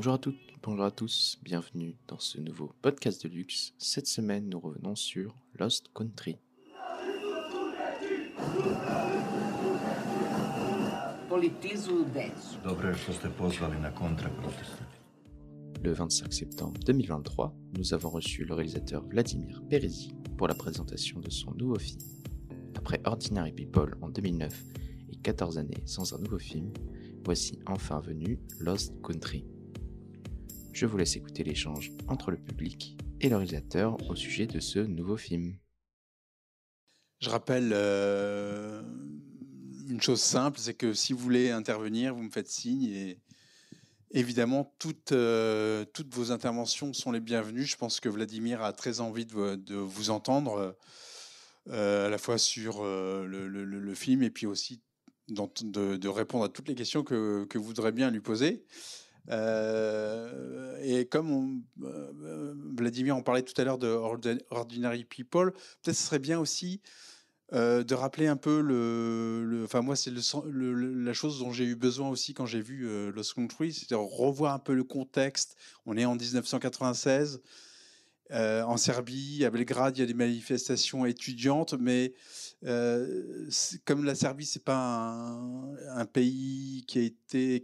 Bonjour à toutes, bonjour à tous, bienvenue dans ce nouveau podcast de luxe. Cette semaine, nous revenons sur Lost Country. Politizuju decu. Dobro je što ste pozvali na kontraproteste. Le 25 septembre 2023, nous avons reçu le réalisateur Vladimir Perezi pour la présentation de son nouveau film. Après Ordinary People en 2009 et 14 années sans un nouveau film, voici enfin venu Lost Country. Je vous laisse écouter l'échange entre le public et le réalisateur au sujet de ce nouveau film. Je rappelle euh, une chose simple, c'est que si vous voulez intervenir, vous me faites signe et évidemment toutes, euh, vos interventions sont les bienvenues. Je pense que Vladimir a très envie de, vous- entendre euh, à la fois sur le, film et puis aussi de, répondre à toutes les questions que, que vous voudrez bien lui poser. Euh, et comme euh, Vladimir en parlait tout à l'heure de Ordin- Ordinary People, peut-être ce serait bien aussi euh, de rappeler un peu le. Enfin, moi, c'est la chose dont j'ai eu besoin aussi quand j'ai vu Lost Country, c'est de revoir un peu le contexte. On est en 1996. Euh, en Serbie, à Belgrade, il y a des manifestations étudiantes, mais euh, comme la Serbie, c'est pas un, pays qui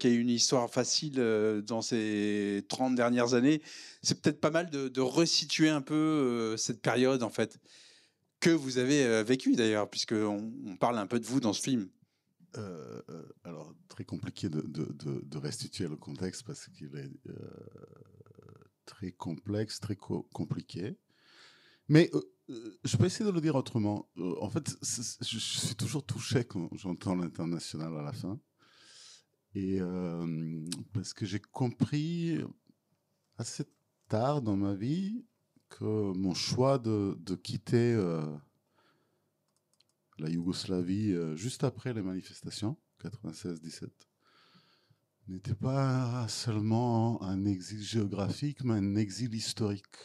a eu une histoire facile euh, dans ces 30 dernières années, c'est peut-être pas mal de, de resituer un peu cette période en fait que vous avez vécue d'ailleurs, puisque on, parle un peu de vous dans ce film. Alors, très compliqué de, de- restituer le contexte parce qu'il est très complexe, très co- compliqué. Mais euh, euh, je peux essayer de le dire autrement. Euh, en fait, je, suis toujours touché quand j'entends l'international à la fin. Et parce que j'ai compris assez tard dans ma vie que mon choix de, de quitter la Yougoslavie juste après les manifestations, 96-17, n'était pas seulement un exil géographique, mais un exil historique.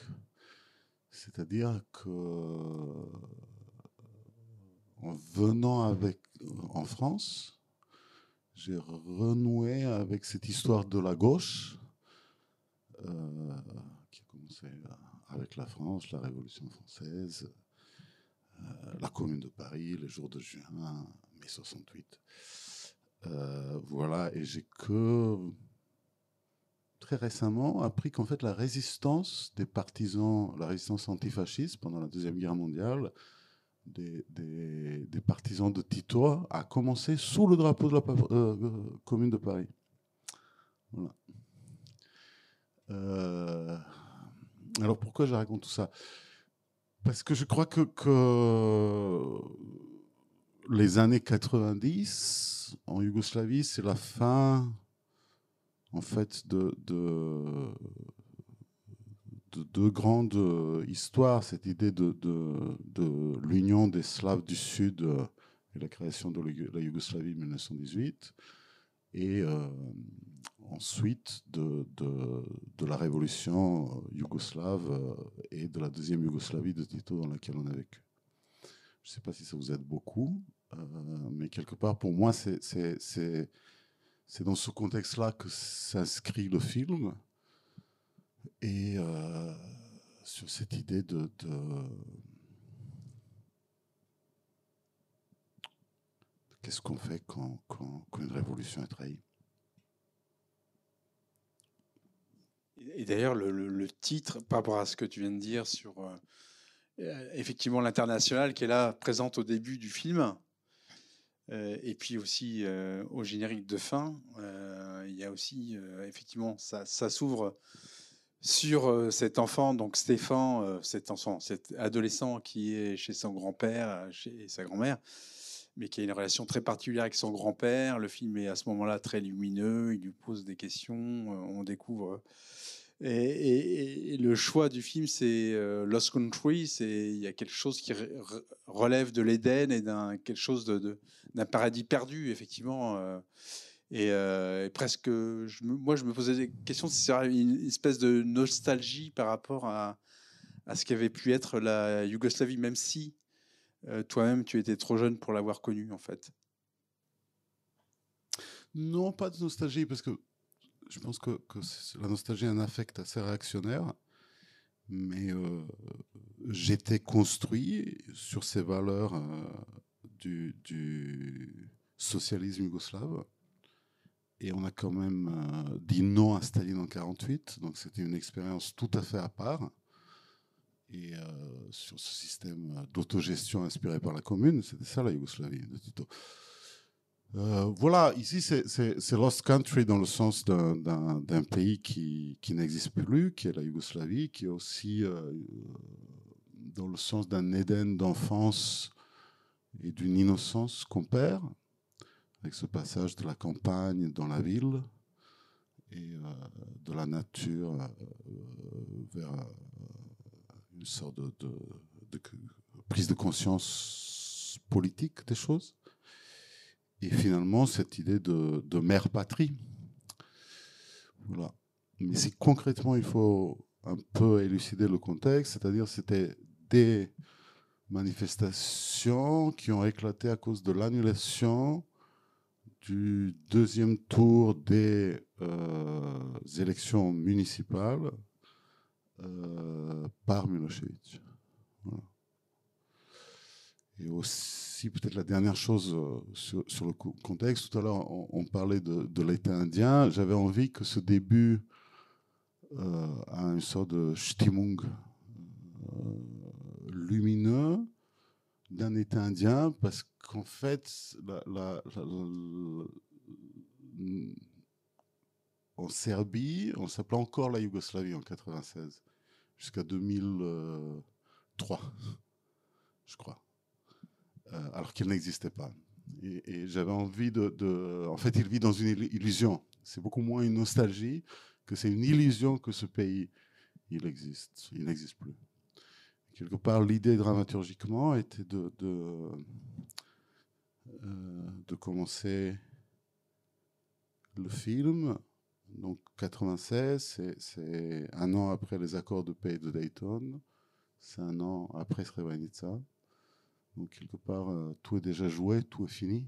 C'est-à-dire que en venant en France, j'ai renoué avec cette histoire de la gauche euh, qui a commencé avec la France, la Révolution française, euh, la Commune de Paris, les jours de juin, mai 68. Euh, voilà, et j'ai que très récemment appris qu'en fait la résistance des partisans, la résistance antifasciste pendant la Deuxième Guerre mondiale, des, des- partisans de Tito a commencé sous le drapeau de la euh, euh, Commune de Paris. Voilà. Alors pourquoi je raconte tout ça? Parce que je crois que, que les années 90 en Yougoslavie, c'est la fin en fait de, de, de deux grandes histoires, cette idée de, l'union des Slaves du Sud euh, et la création de la Youg- la Yougoslavie en 1918, et euh, ensuite de, la révolution euh, yougoslave et de la deuxième Yougoslavie de Tito dans laquelle on a vécu. Je ne sais pas si ça vous aide beaucoup, euh, mais quelque part, pour moi, c'est- dans ce contexte-là que s'inscrit le film. Et euh, sur cette idée de, de- qu'est-ce qu'on fait quand, quand- une révolution est trahie? Et d'ailleurs, le, le- le titre, par rapport à ce que tu viens de dire sur euh, effectivement l'international qui est là, présente au début du film, euh, et puis aussi euh, au générique de fin, euh, il y a aussi euh, effectivement ça, s'ouvre sur euh, cet enfant, donc Stéphane, euh, cet enfant, cet adolescent qui est chez son grand-père, euh, chez sa grand-mère, mais qui a une relation très particulière avec son grand-père. Le film est à ce moment-là très lumineux, il lui pose des questions, euh, on découvre. Et, le choix du film, c'est euh, Lost Country, c'est il y a quelque chose qui re- re- relève de l'Éden et d'un quelque chose d'un paradis perdu, effectivement. euh, et, euh, et presque, moi, je me posais des questions si c'est une espèce de nostalgie par rapport à, à ce qu'avait pu être la Yougoslavie, même si toi-même tu étais trop jeune pour l'avoir connue, en fait. Non, pas de nostalgie, parce que je pense que, la nostalgie est un affect assez réactionnaire, mais euh, j'étais construit sur ces valeurs euh, du, socialisme yougoslave. Et on a quand même euh, dit non à Staline en 48, donc c'était une expérience tout à fait à part. Et sur ce système d'autogestion inspiré par la commune, c'était ça la Yougoslavie de Tito. Euh, voilà, ici c'est- Lost Country dans le sens d'un- pays qui, n'existe plus, qui est la Yougoslavie, qui est aussi euh, dans le sens d'un Éden d'enfance et d'une innocence qu'on perd, avec ce passage de la campagne dans la ville et euh, de la nature euh, vers euh, une sorte de prise de conscience politique des choses. Et finalement, cette idée de, de mère patrie. Voilà. Mais si concrètement, il faut un peu élucider le contexte, c'est-à-dire c'était des manifestations qui ont éclaté à cause de l'annulation du deuxième tour des euh, élections municipales euh, par Milosevic. Voilà. Et aussi, peut-être la dernière chose euh, sur, le co- contexte, tout à l'heure on, parlait de, l'État indien, j'avais envie que ce début euh, a une sorte de Stimmung euh, lumineux d'un État indien, parce qu'en fait, en Serbie, on s'appelait encore la Yougoslavie en 96, jusqu'à 2003, je crois, Euh, alors qu'elle n'existait pas. Et, j'avais envie de, En fait, il vit dans une illu- illusion. C'est beaucoup moins une nostalgie que c'est une illusion que ce pays, il existe. Il n'existe plus. Quelque part, l'idée dramaturgiquement était de, de, euh, commencer le film. Donc 96, c'est- c'est un an après les accords de paix de Dayton. C'est un an après Srebrenica. Donc quelque part, euh, tout est déjà joué, tout est fini.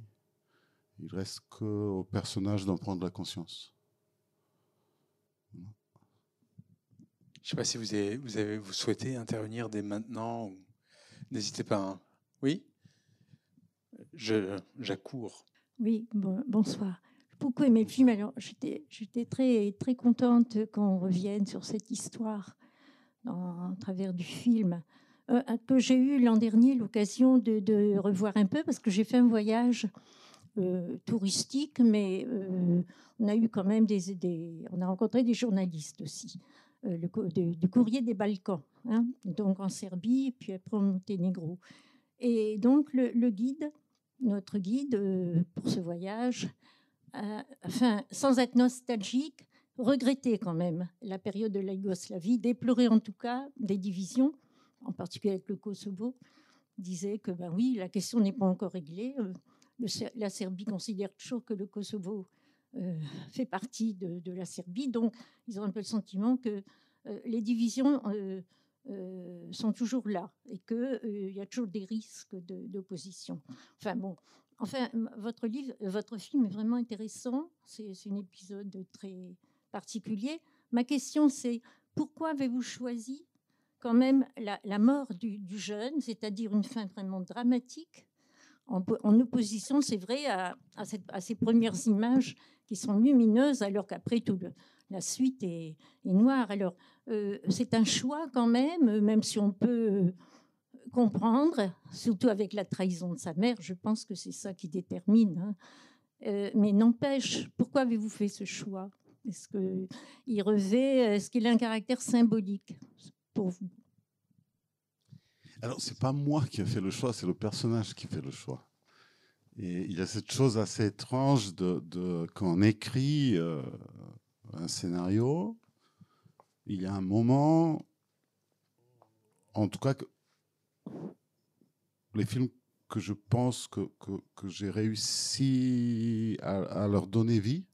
Il reste qu'au personnage d'en prendre la conscience. Je ne sais pas si vous, avez, vous, avez, vous souhaitez intervenir dès maintenant. ou- N'hésitez pas. hein. Oui? Je- J'accours. Oui, bon- bonsoir. J'ai beaucoup aimé le film. Alors, j'étais, j'étais très, très contente qu'on revienne sur cette histoire dans, à travers du film euh, que j'ai eu l'an dernier l'occasion de, revoir un peu parce que j'ai fait un voyage euh, touristique, mais euh, on a eu quand même des, on a rencontré des journalistes aussi, euh, le, du courrier des Balkans, hein, donc en Serbie, puis après en Monténégro. Et donc le, guide, notre guide euh, pour ce voyage, sans être nostalgique, regrettait quand même la période de la Yougoslavie, déplorait en tout cas des divisions, en particulier avec le Kosovo, disait que ben oui, la question n'est pas encore réglée. euh, la Serbie considère toujours que le Kosovo euh, fait partie de, la Serbie, donc ils ont un peu le sentiment que euh, les divisions euh, euh, sont toujours là et qu'il y a toujours des risques d'opposition. Enfin bon, enfin, votre livre, euh, votre film est vraiment intéressant. C'est un épisode très particulier. Ma question, c'est pourquoi avez-vous choisi quand même la, mort du, jeune, c'est-à-dire une fin vraiment dramatique, en, po- en opposition, c'est vrai, à, ces premières images qui sont lumineuses, alors qu'après tout la suite est, noire. Alors, euh, c'est un choix quand même, même si on peut euh, comprendre, surtout avec la trahison de sa mère, je pense que c'est ça qui détermine. hein. Euh, mais n'empêche, pourquoi avez-vous fait ce choix? Est-ce qu'il revêt, est-ce qu'il a un caractère symbolique? Pour vous Alors, c'est pas moi qui ai fait le choix, c'est le personnage qui fait le choix. Et il y a cette chose assez étrange de, de quand on écrit euh, un scénario, il y a un moment, en tout cas, que les films que je pense que, que, j'ai réussi à, leur donner vie,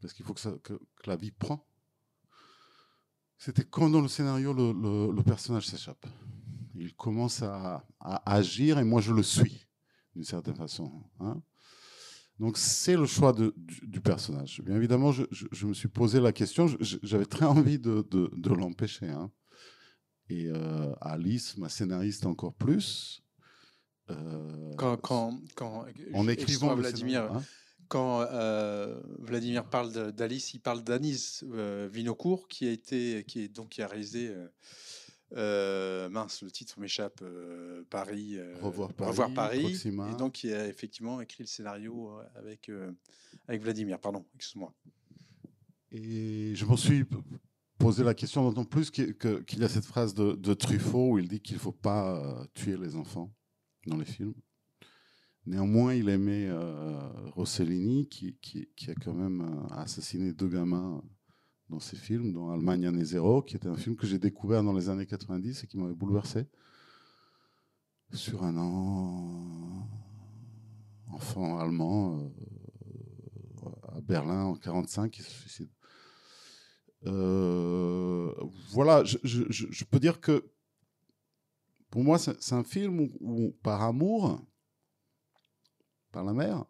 parce qu'il faut que, que la vie prend, c'était quand dans le scénario, le, le- le personnage s'échappe. Il commence à, à agir et moi je le suis, d'une certaine façon. hein. Donc c'est le choix de, du, du personnage. Bien évidemment, je, je- je me suis posé la question, j'avais très envie de, de- de l'empêcher. hein. Et euh, Alice, ma scénariste encore plus. euh, Quand, quand, quand, en écrivant Vladimir, hein. Quand euh, Vladimir parle d'Alice, il parle d'Anis euh, Vinocourt, qui a été, qui est donc qui a réalisé, euh, euh, mince, le titre m'échappe, Paris, Revoir Paris, Revoir Paris, et donc qui a effectivement écrit le scénario avec avec Vladimir. Pardon, excuse-moi. Et je me suis posé la question d'autant plus qu'il y a cette phrase de, de Truffaut où il dit qu'il ne faut pas tuer les enfants dans les films. Néanmoins, il aimait euh, Rossellini, qui, qui- a quand même euh, assassiné deux gamins dans ses films, dont Allemagne année zéro, qui était un film que j'ai découvert dans les années 90 et qui m'avait bouleversé. Sur un an, enfant allemand euh, à Berlin en 45 qui se suicide. Euh, voilà, je, je- peux dire que pour moi, c'est un film où, par amour, par la mère,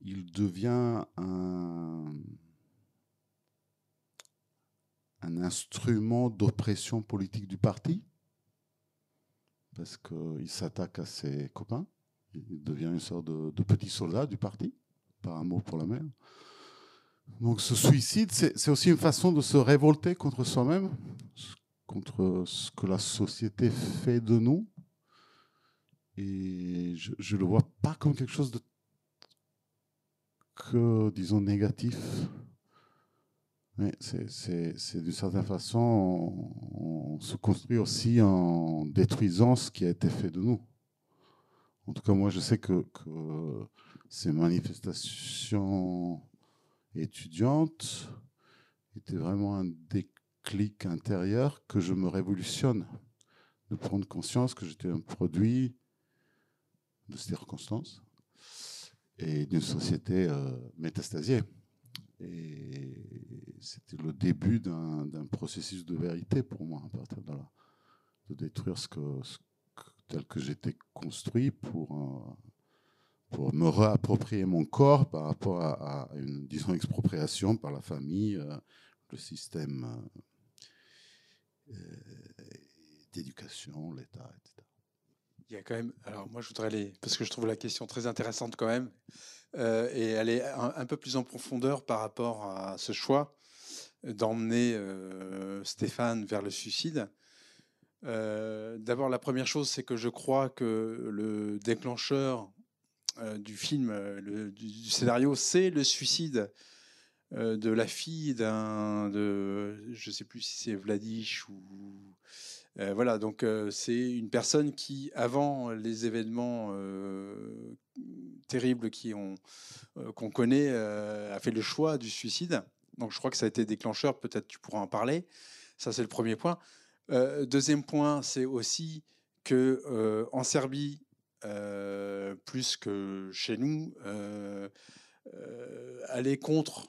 il devient un, un instrument d'oppression politique du parti, parce qu'il s'attaque à ses copains, il devient une sorte de, de petit soldat du parti, par amour pour la mère. Donc ce suicide, c'est aussi une façon de se révolter contre soi-même, contre ce que la société fait de nous. Et je ne le vois pas comme quelque chose de que, disons, négatif. Mais c'est- d'une certaine façon, on, on se construit aussi en détruisant ce qui a été fait de nous. En tout cas, moi, je sais que, que ces manifestations étudiantes étaient vraiment un déclic intérieur que je me révolutionne, de prendre conscience que j'étais un produit de circonstances et d'une société euh, métastasiée. Et c'était le début d'un processus de vérité pour moi, à partir de là, de détruire ce que, tel que j'étais construit pour, euh, pour me réapproprier mon corps par rapport à, à une, disons, expropriation par la famille, euh, le système d'éducation, l'État, etc. Il y a quand même. Alors moi, je voudrais aller parce que je trouve la question très intéressante quand même, euh, et est un, peu plus en profondeur par rapport à ce choix d'emmener euh, Stéphane vers le suicide. Euh, D'abord, la première chose, c'est que je crois que le déclencheur du film, du, du scénario, c'est le suicide de la fille d'un, de, je sais plus si c'est Vladish ou euh, voilà, donc euh, c'est une personne qui, avant les événements euh, terribles qu'on connaît, a fait le choix du suicide. Donc je crois que ça a été déclencheur. Peut-être tu pourras en parler. Ça c'est le premier point. Deuxième point, c'est aussi que en Serbie, plus que chez nous, aller contre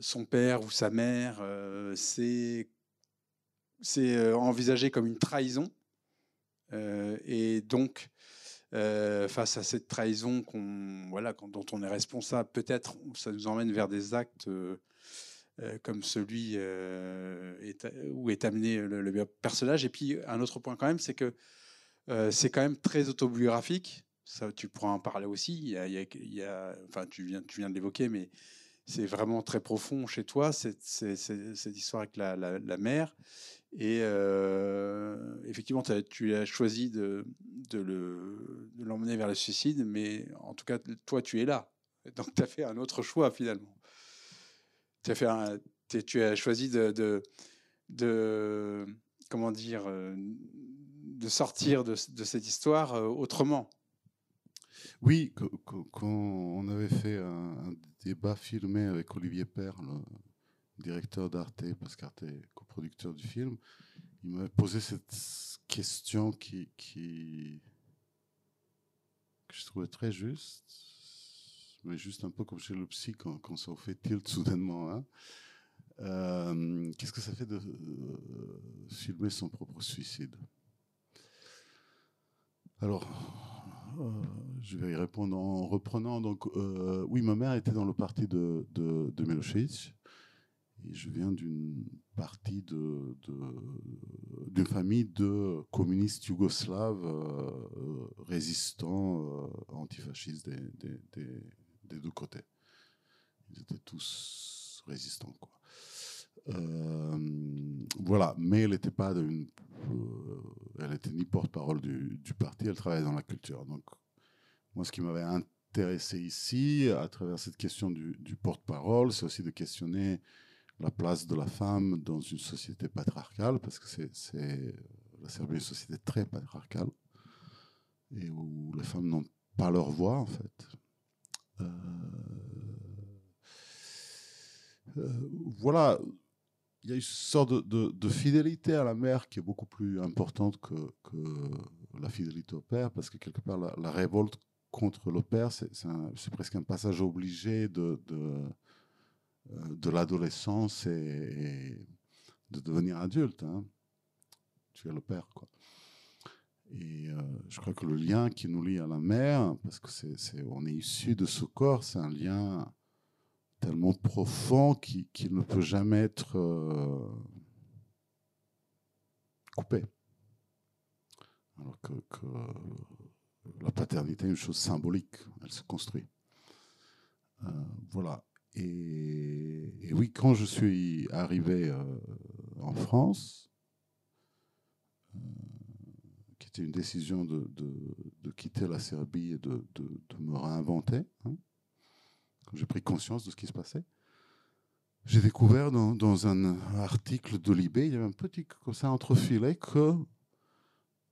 son père ou sa mère, c'est c'est euh, envisagé comme une trahison. Euh, et donc, euh, face à cette trahison dont on est responsable, peut-être ça nous emmène vers des actes comme celui où est amené le, personnage. Et puis, un autre point quand même, c'est que c'est quand même très autobiographique. Ça, tu pourras en parler aussi. Enfin, tu viens, tu viens de l'évoquer, mais c'est vraiment très profond chez toi, cette, cette- histoire avec la, la- la mère. Et euh, effectivement, tu as choisi de, de le- de l'emmener vers le suicide, mais en tout cas, toi, tu es là. Donc, tu as fait un autre choix finalement. Fait un- tu as choisi de, comment dire, euh, de sortir de, de cette histoire euh, autrement. Oui, qu- qu- quand on avait fait un, débat filmé avec Olivier Père, le directeur d'Arte, parce qu'Arte est coproducteur du film, il m'avait posé cette question qui, que je trouvais très juste, mais juste un peu comme chez le psy quand, ça fait tilt soudainement. hein. Euh, Qu'est-ce que ça fait de euh, filmer son propre suicide? Alors, euh, je vais y répondre en reprenant. Donc, euh, oui, ma mère était dans le parti de, de. Et je viens d'une partie de, d'une famille de communistes yougoslaves euh, résistants, euh, antifascistes des, des, des- des deux côtés. Ils étaient tous résistants. Quoi. Euh, voilà, mais elle n'était pas d'une, euh, elle était ni porte-parole du, parti, elle travaillait dans la culture. Donc, moi, ce qui m'avait intéressé ici, à travers cette question du, porte-parole, c'est aussi de questionner la place de la femme dans une société patriarcale, parce que c'est, la Serbie est une société très patriarcale, et où les femmes n'ont pas leur voix, en fait. Euh, voilà, il y a une sorte de, de- fidélité à la mère qui est beaucoup plus importante que, que la fidélité au père, parce que quelque part, la, révolte contre le père, c'est, presque un passage obligé de, de, euh, de l'adolescence et, de devenir adulte. hein. Tu es le père, quoi. Et euh, je crois que le lien qui nous lie à la mère, parce que c'est- on est issu de ce corps, c'est un lien tellement profond qu'il, ne peut jamais être euh, coupé. Alors que, la paternité est une chose symbolique, elle se construit. Euh, voilà. Et, oui, quand je suis arrivé euh, en France, qui était une décision de, quitter la Serbie et de me réinventer, hein, quand j'ai pris conscience de ce qui se passait, j'ai découvert dans, dans un article de Libé, il y avait un petit comme ça entrefilé que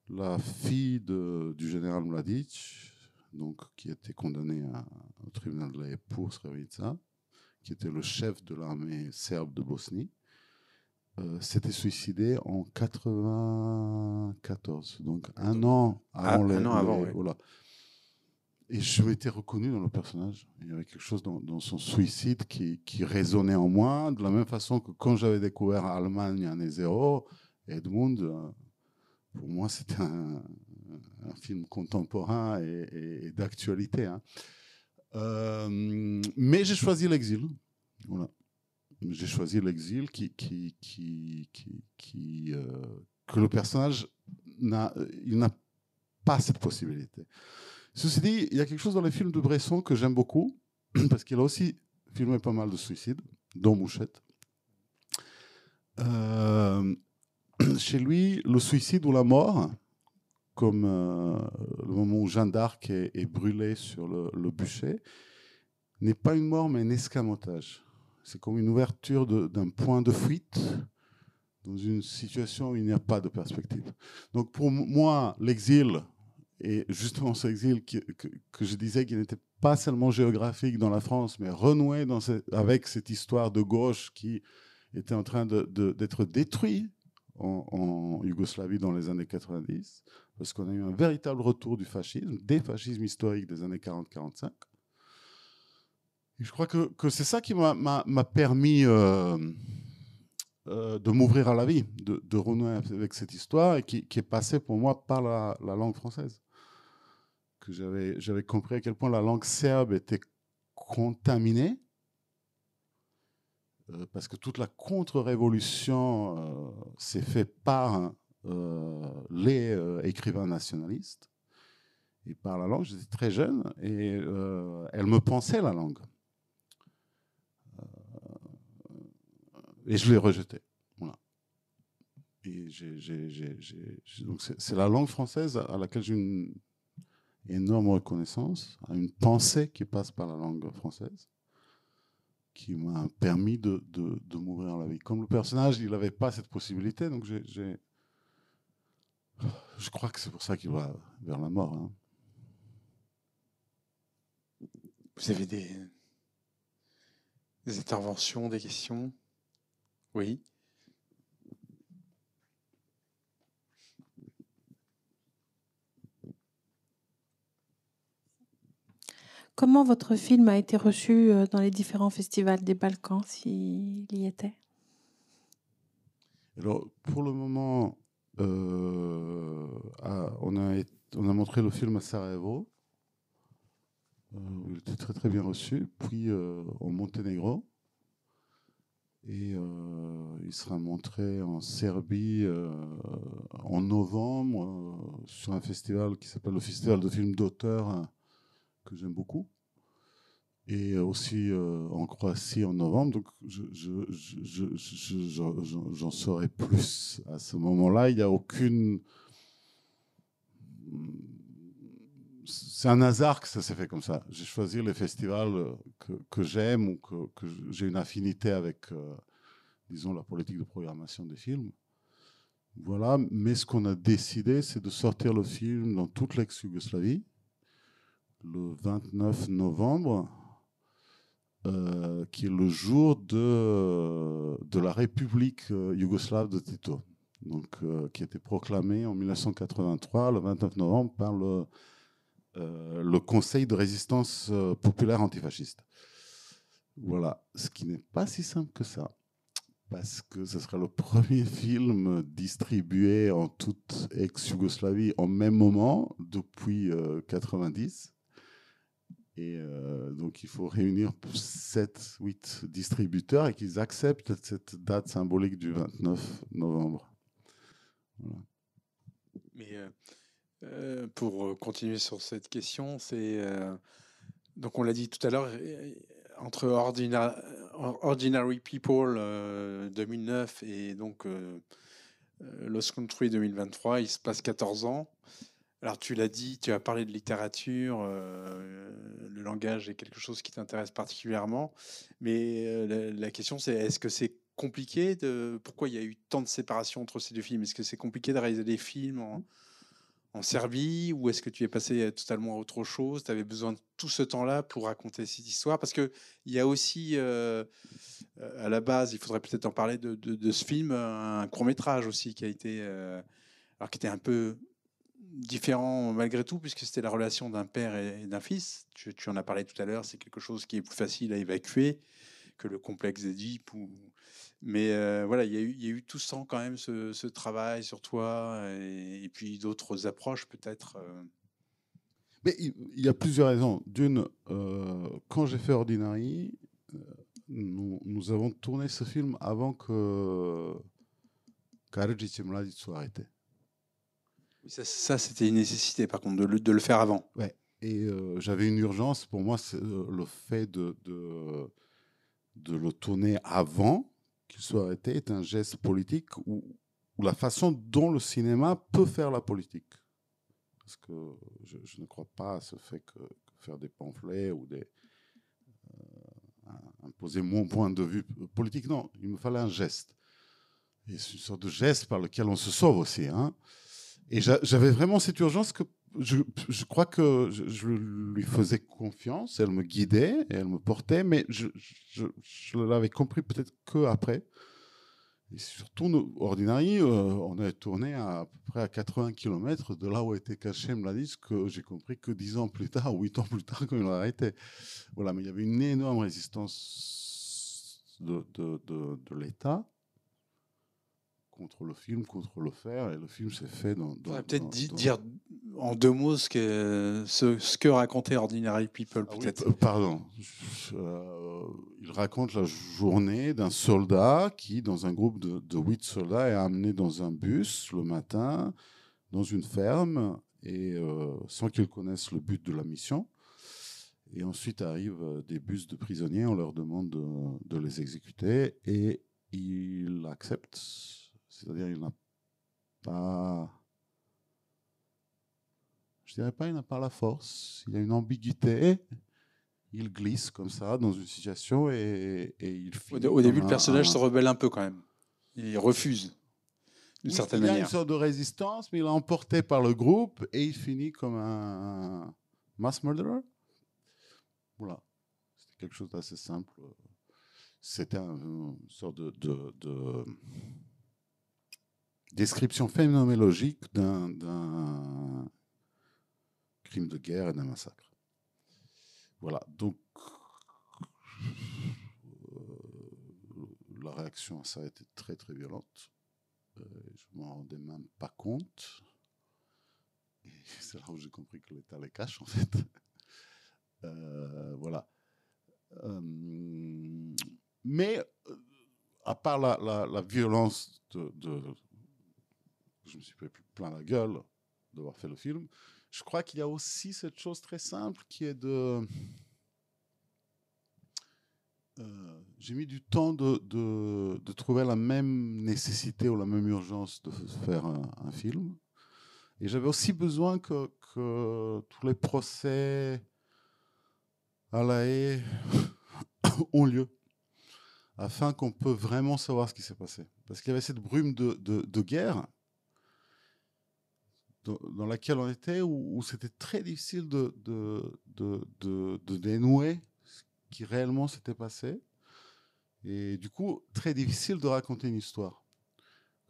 la fille de- du général Mladic, donc, qui était condamnée à- au tribunal de la Haye pour Srebrenica, qui était le chef de l'armée serbe de Bosnie, euh, s'était suicidé en 94, donc un an Ah, avant un les- an avant, les- ouais. voilà. Et je m'étais reconnu dans le personnage. Il y avait quelque chose dans, son suicide qui, résonnait en moi, de la même façon que quand j'avais découvert Allemagne année zéro, Edmund, euh, pour moi, c'était un, film contemporain et, d'actualité. hein. Euh, mais j'ai choisi l'exil. Voilà. J'ai choisi l'exil qui, qui, qui, euh, que le personnage n'a, n'a pas cette possibilité. Ceci dit, il y a quelque chose dans les films de Bresson que j'aime beaucoup, parce qu'il a aussi filmé pas mal de suicides, dont Mouchette. Euh, chez lui, le suicide ou la mort, comme euh, le moment où Jeanne d'Arc est, est brûlée sur le, bûcher, n'est pas une mort, mais un escamotage. C'est comme une ouverture d'un point de fuite dans une situation où il n'y a pas de perspective. Donc pour moi, l'exil, et justement ce exil qui- que, je disais qu'il n'était pas seulement géographique dans la France, mais renoué avec cette histoire de gauche qui était en train de- de- d'être détruite en, Yougoslavie dans les années 90, parce qu'on a eu un véritable retour du fascisme, des fascismes historiques des années 40-45. Et je crois que, c'est ça qui m'a- permis euh, euh, de m'ouvrir à la vie, de, de renouer avec cette histoire, qui, qui est passée pour moi par la langue française. J'avais compris à quel point la langue serbe était contaminée, euh, parce que toute la contre-révolution euh, s'est faite par euh, les écrivains nationalistes et par la langue. J'étais très jeune et elle me pensait la langue. Et je l'ai rejetée. Voilà. Et donc c'est la langue française à laquelle j'ai une énorme reconnaissance, à une pensée qui passe par la langue française qui m'a permis de, de, m'ouvrir la vie. Comme le personnage, il n'avait pas cette possibilité, donc je crois que c'est pour ça qu'il va vers la mort. hein. Vous avez des interventions, des questions? Oui. Comment votre film a été reçu euh, dans les différents festivals des Balkans, s'il y était? Alors, pour le moment, euh, à- on, a, montré le film à Sarajevo, euh, où il était très très bien reçu, puis euh, au Monténégro. Et il sera montré en Serbie en novembre sur un festival qui s'appelle le Festival de films d'auteur hein, que j'aime beaucoup. Et aussi euh, en Croatie en novembre. Donc je- je- j'en saurai plus à ce moment-là. Il n'y a aucune c'est un hasard que ça s'est fait comme ça. J'ai choisi les festivals euh, que, j'aime ou que, j'ai une affinité avec, euh, disons, la politique de programmation des films. Voilà, mais ce qu'on a décidé, c'est de sortir le film dans toute l'ex-Yougoslavie le 29 novembre, euh, qui est le jour de, la République euh, yougoslave de Tito, donc, euh, qui a été proclamée en 1983, le 29 novembre, par le, le Conseil de résistance populaire antifasciste. Voilà, ce qui n'est pas si simple que ça, parce que ce sera le premier film distribué en toute ex-Yougoslavie en même moment depuis 90. Et euh, donc, il faut réunir 7, 8 distributeurs et qu'ils acceptent cette date symbolique du 29 novembre. Voilà. Mais euh, euh, pour euh, continuer sur cette question, c'est euh, donc on l'a dit tout à l'heure euh, entre Ordina- Ordinary People euh, 2009 et donc Lost Country 2023, il se passe 14 ans. Alors tu l'as dit, tu as parlé de littérature, euh, le langage est quelque chose qui t'intéresse particulièrement, mais euh, la, la question c'est est-ce que c'est compliqué de pourquoi il y a eu tant de séparation entre ces deux films? Est-ce que c'est compliqué de réaliser des films en, en Serbie ou est-ce que tu es passé totalement à autre chose? Tu avais besoin de tout ce temps-là pour raconter cette histoire? Parce qu'il y a aussi, euh, à la base, il faudrait peut-être en parler de, de- de ce film, un court-métrage aussi qui a été, alors qui était un peu différent malgré tout, puisque c'était la relation d'un père et d'un fils. Tu, en as parlé tout à l'heure, c'est quelque chose qui est plus facile à évacuer que le complexe d'Édipe. Mais euh, voilà, il y, a eu, tout temps quand même ce, travail sur toi et, puis d'autres approches peut-être. euh. Mais il y a plusieurs raisons. D'une, euh, quand j'ai fait Ordinary, euh, nous, avons tourné ce film avant que Karadžić et Mladić soient arrêtés. Ça, c'était une nécessité par contre de le, faire avant. Et euh, j'avais une urgence. Pour moi, euh, le fait de, le tourner avant qu'il soit arrêté est un geste politique ou, la façon dont le cinéma peut faire la politique. Parce que je, ne crois pas à ce fait que, que faire des pamphlets ou des, euh, imposer mon point de vue politique. Non, il me fallait un geste. Et c'est une sorte de geste par lequel on se sauve aussi. Hein. Et j'a- j'avais vraiment cette urgence que je, crois que je, lui faisais confiance, elle me guidait et elle me portait, mais je, je, l'avais compris peut-être que après. Et surtout, nous, Ordinary, euh, on avait tourné à, peu près à 80 km de là où était caché Mladic, que j'ai compris que 10 ans plus tard, ou 8 ans plus tard, quand il l'a arrêté. Voilà, mais il y avait une énorme résistance de l'État contre le film, contre le faire, et le film s'est fait dans... On dans- peut-être dans- dire en deux mots ce que, ce, ce que racontait Ordinary People, Ah peut-être. pardon. Euh, il raconte la journée d'un soldat qui, dans un groupe de, de huit soldats, est amené dans un bus le matin, dans une ferme, et euh, sans qu'ils connaissent le but de la mission. Et ensuite arrivent euh, des bus de prisonniers, on leur demande de, de les exécuter, et il accepte. C'est-à-dire, il n'a pas je dirais pas il n'a pas la force, il y a une ambiguïté, il glisse comme ça dans une situation et, et il Au, finit au début, le personnage un- se rebelle un peu quand même. Il refuse, d'une Oui, certaine il y a manière. une sorte de résistance, mais il est emporté par le groupe et il finit comme un, mass murderer. Voilà, c'était quelque chose d'assez simple. C'était un- une sorte de, de- de description phénoménologique d'un crime de guerre et d'un massacre. Voilà, donc euh, la réaction à ça a été très très violente. Euh, je m'en rendais même pas compte. C'est là où j'ai compris que l'État les cache, en fait. Euh, voilà. Euh, mais à part la, violence de- je me suis pris plein la gueule d'avoir fait le film, je crois qu'il y a aussi cette chose très simple qui est de euh, j'ai mis du temps de, de- trouver la même nécessité ou la même urgence de faire un, film. Et j'avais aussi besoin que, tous les procès à la ont lieu, afin qu'on peut vraiment savoir ce qui s'est passé. Parce qu'il y avait cette brume de- de guerre dans, laquelle on était, où, c'était très difficile de, de, de, dénouer ce qui réellement s'était passé. Et du coup, très difficile de raconter une histoire.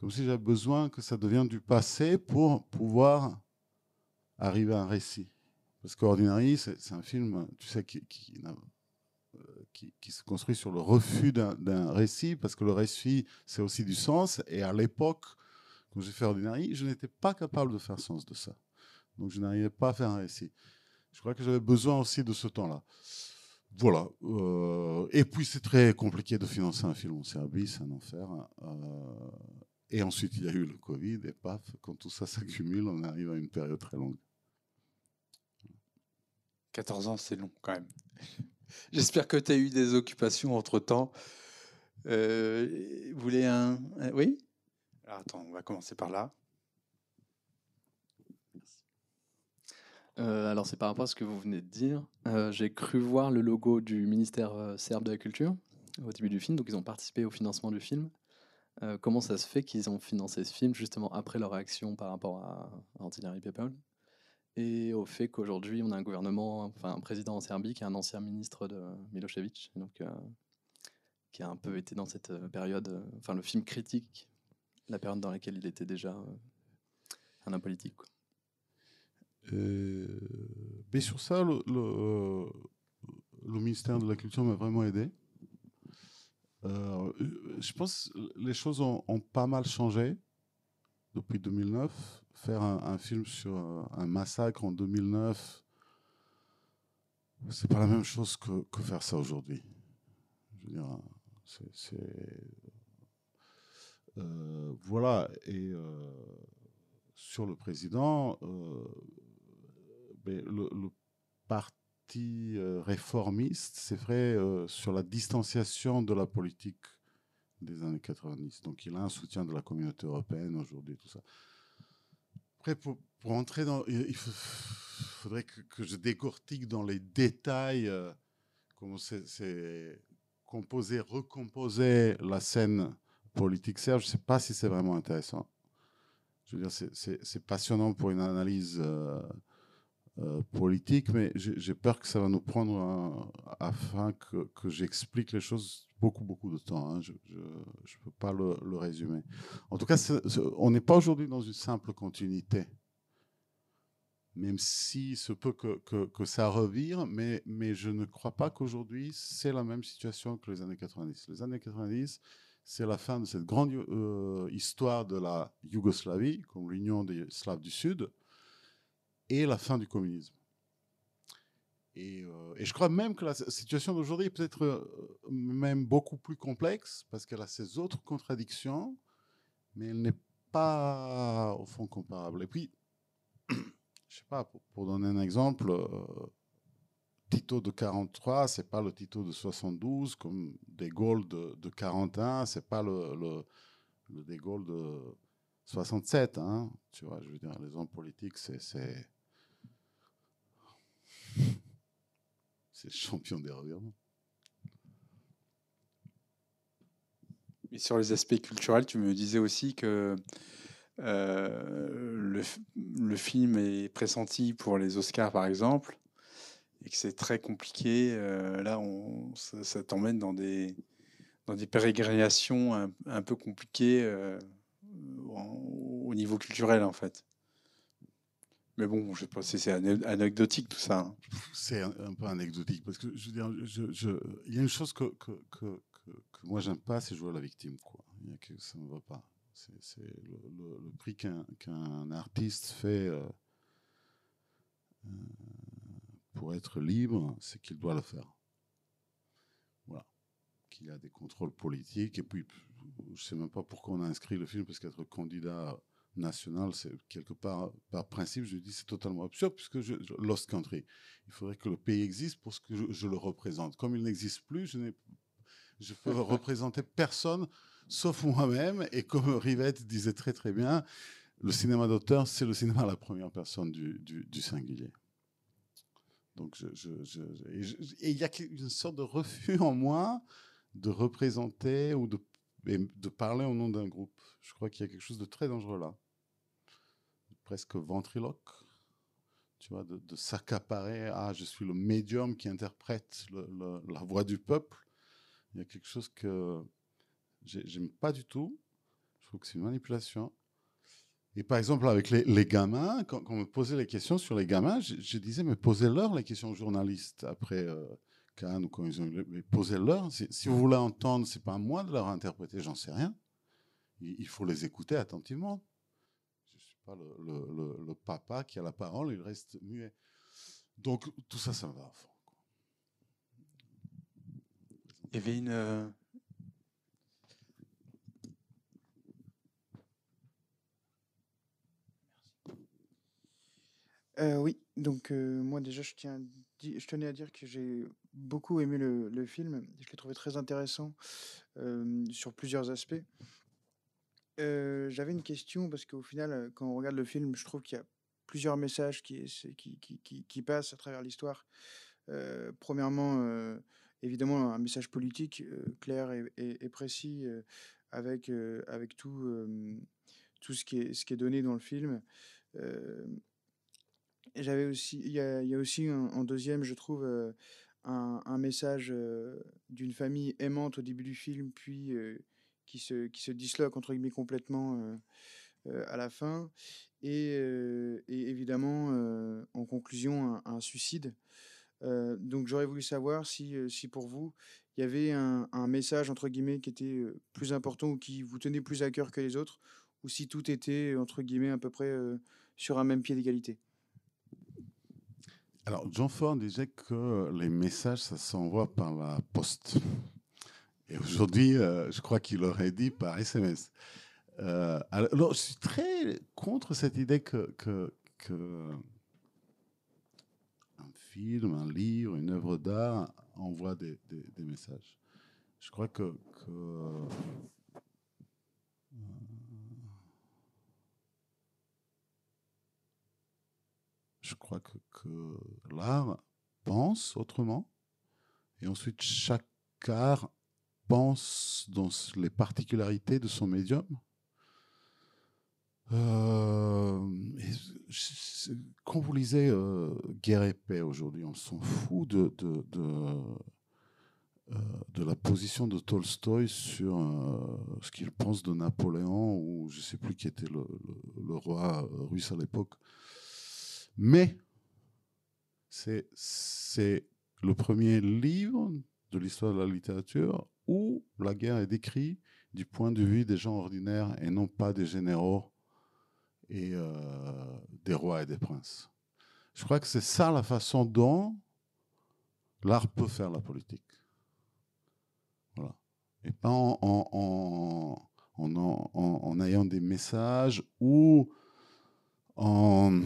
Comme si j'avais besoin que ça devienne du passé pour pouvoir arriver à un récit. Parce qu'Ordinary, c'est un film, tu sais, qui, qui, euh, se construit sur le refus d'un récit, parce que le récit, c'est aussi du sens. Et à l'époque, quand j'ai fait Ordinary, je n'étais pas capable de faire sens de ça. Donc je n'arrivais pas à faire un récit. Je crois que j'avais besoin aussi de ce temps-là. Voilà. euh, et puis c'est très compliqué de financer un film en Serbie, c'est un enfer. euh, et ensuite il y a eu le Covid, et paf, quand tout ça s'accumule, on arrive à une période très longue. 14 ans, c'est long quand même. J'espère que tu as eu des occupations entre-temps. Euh, vous voulez un- Oui? Alors, Attends, on va commencer par là. Euh, alors, c'est par rapport à ce que vous venez de dire. Euh, J'ai cru voir le logo du ministère euh, serbe de la Culture au début du film, donc ils ont participé au financement du film. Euh, comment ça se fait qu'ils ont financé ce film justement après leur réaction par rapport à Ordinary People et au fait qu'aujourd'hui on a un gouvernement, enfin un président en Serbie qui est un ancien ministre de Milosevic, donc qui a un peu été dans cette période, enfin le film critique la période dans laquelle il était déjà euh, un homme politique. Euh, mais sur ça, le, le, ministère de la Culture m'a vraiment aidé. Euh, je pense que les choses ont, pas mal changé depuis 2009. Faire un, film sur un, massacre en 2009, c'est pas la même chose que, que faire ça aujourd'hui. Je veux dire, c'est-. Euh, voilà. Et euh, sur le président, euh, le, parti euh, réformiste, c'est vrai, euh, sur la distanciation de la politique des années 90. Donc il a un soutien de la communauté européenne aujourd'hui, tout ça. Après, pour, entrer dans... Il faudrait que, je décortique dans les détails euh, comment c'est composé, recomposé la scène politique serbe. Je ne sais pas si c'est vraiment intéressant. Je veux dire, c'est- passionnant pour une analyse euh, euh, politique, mais j'ai peur que ça va nous prendre afin que, que j'explique les choses beaucoup, beaucoup de temps. hein. Je ne peux pas le, résumer. En tout cas, on n'est pas aujourd'hui dans une simple continuité. Même si se peut que ça revire, mais, mais je ne crois pas qu'aujourd'hui, c'est la même situation que les années 90. Les années 90, c'est la fin de cette grande euh, histoire de la Yougoslavie, comme l'Union des Slaves du Sud, et la fin du communisme. Et, euh, je crois même que la situation d'aujourd'hui est peut-être euh, même beaucoup plus complexe, parce qu'elle a ses autres contradictions, mais elle n'est pas au fond comparable. Et puis, je sais pas, pour, donner un exemple, Tito de 43, c'est pas le Tito de 72, comme De Gaulle de, de 41, c'est pas le, le, le De Gaulle de 67. Hein, tu vois, je veux dire, les hommes politiques, c'est c'est champion des revirements. Et sur les aspects culturels, tu me disais aussi que euh, le, le film est pressenti pour les Oscars, par exemple, et que c'est très compliqué. euh, là, on, ça, t'emmène dans des, dans des pérégrinations un, peu compliquées euh, au niveau culturel, en fait. Mais bon, je sais pas si c'est ane- anecdotique tout ça. hein. C'est un, peu anecdotique parce que je veux dire, il y a une chose que, que, que, que, moi j'aime pas, c'est jouer à la victime. Quoi. Il y a que ça ne va pas. C'est le, prix qu'un qu'un artiste fait euh, pour être libre, c'est qu'il doit le faire. Voilà. Qu'il y a des contrôles politiques. Et puis, je ne sais même pas pourquoi on a inscrit le film, parce qu'être candidat national, c'est quelque part, par principe, je dis c'est totalement absurde, puisque je, Lost Country, il faudrait que le pays existe pour ce que je, je le représente. Comme il n'existe plus, je n'ai je peux représenter personne sauf moi-même. Et comme Rivette disait très très bien, le cinéma d'auteur, c'est le cinéma à la première personne du, du, singulier. Donc, et il y a une sorte de refus en moi de représenter ou de, de parler au nom d'un groupe. Je crois qu'il y a quelque chose de très dangereux là. Presque ventriloque, tu vois, de, s'accaparer. Ah, je suis le médium qui interprète la voix du peuple. Il y a quelque chose que j'aime pas du tout. Je trouve que c'est une manipulation. Et par exemple, avec les, gamins, quand, on me posait les questions sur les gamins, je, disais, mais posez-leur les questions aux journalistes après euh, Cannes ou quand ils ont mais posez-leur. Si, vous voulez entendre, c'est pas à moi de leur interpréter, j'en sais rien. Il, faut les écouter attentivement. Je suis pas le, papa qui a la parole, il reste muet. Donc tout ça, ça me va à euh, oui, donc moi déjà je tiens je tenais à dire que j'ai beaucoup aimé le film. Je l'ai trouvé très intéressant, sur plusieurs aspects. j'avais une question parce qu'au final, quand on regarde le film, je trouve qu'il y a plusieurs messages qui passent à travers l'histoire. premièrement, évidemment un message politique, clair et précis, avec, tout, ce qui est donné dans le film j'avais aussi, il y a, aussi en deuxième, je trouve, un, un, message d'une famille aimante au début du film, puis qui, se, qui se disloque entre guillemets complètement à la fin, et, évidemment en conclusion un, un suicide. donc j'aurais voulu savoir si, si pour vous il y avait un, un, message entre guillemets qui était plus important ou qui vous tenait plus à cœur que les autres, ou si tout était entre guillemets à peu près sur un même pied d'égalité? Alors, John Ford disait que les messages, ça s'envoie par la poste. Et aujourd'hui, euh, je crois qu'il aurait dit par SMS. Euh, alors, je suis très contre cette idée que, que, un film, un livre, une œuvre d'art envoie des, des, messages. Je crois que, que je crois que, l'art pense autrement. Et ensuite, chaque art pense dans les particularités de son médium. Euh, quand vous lisez euh, Guerre et paix aujourd'hui, on s'en fout de, de, euh, la position de Tolstoï sur ce qu'il pense de Napoléon ou je ne sais plus qui était le roi russe à l'époque. Mais c'est le premier livre de l'histoire de la littérature où la guerre est décrite du point de vue des gens ordinaires et non pas des généraux et euh, des rois et des princes. Je crois que c'est ça la façon dont l'art peut faire la politique. Voilà. Et pas en, en, en, en ayant des messages ou en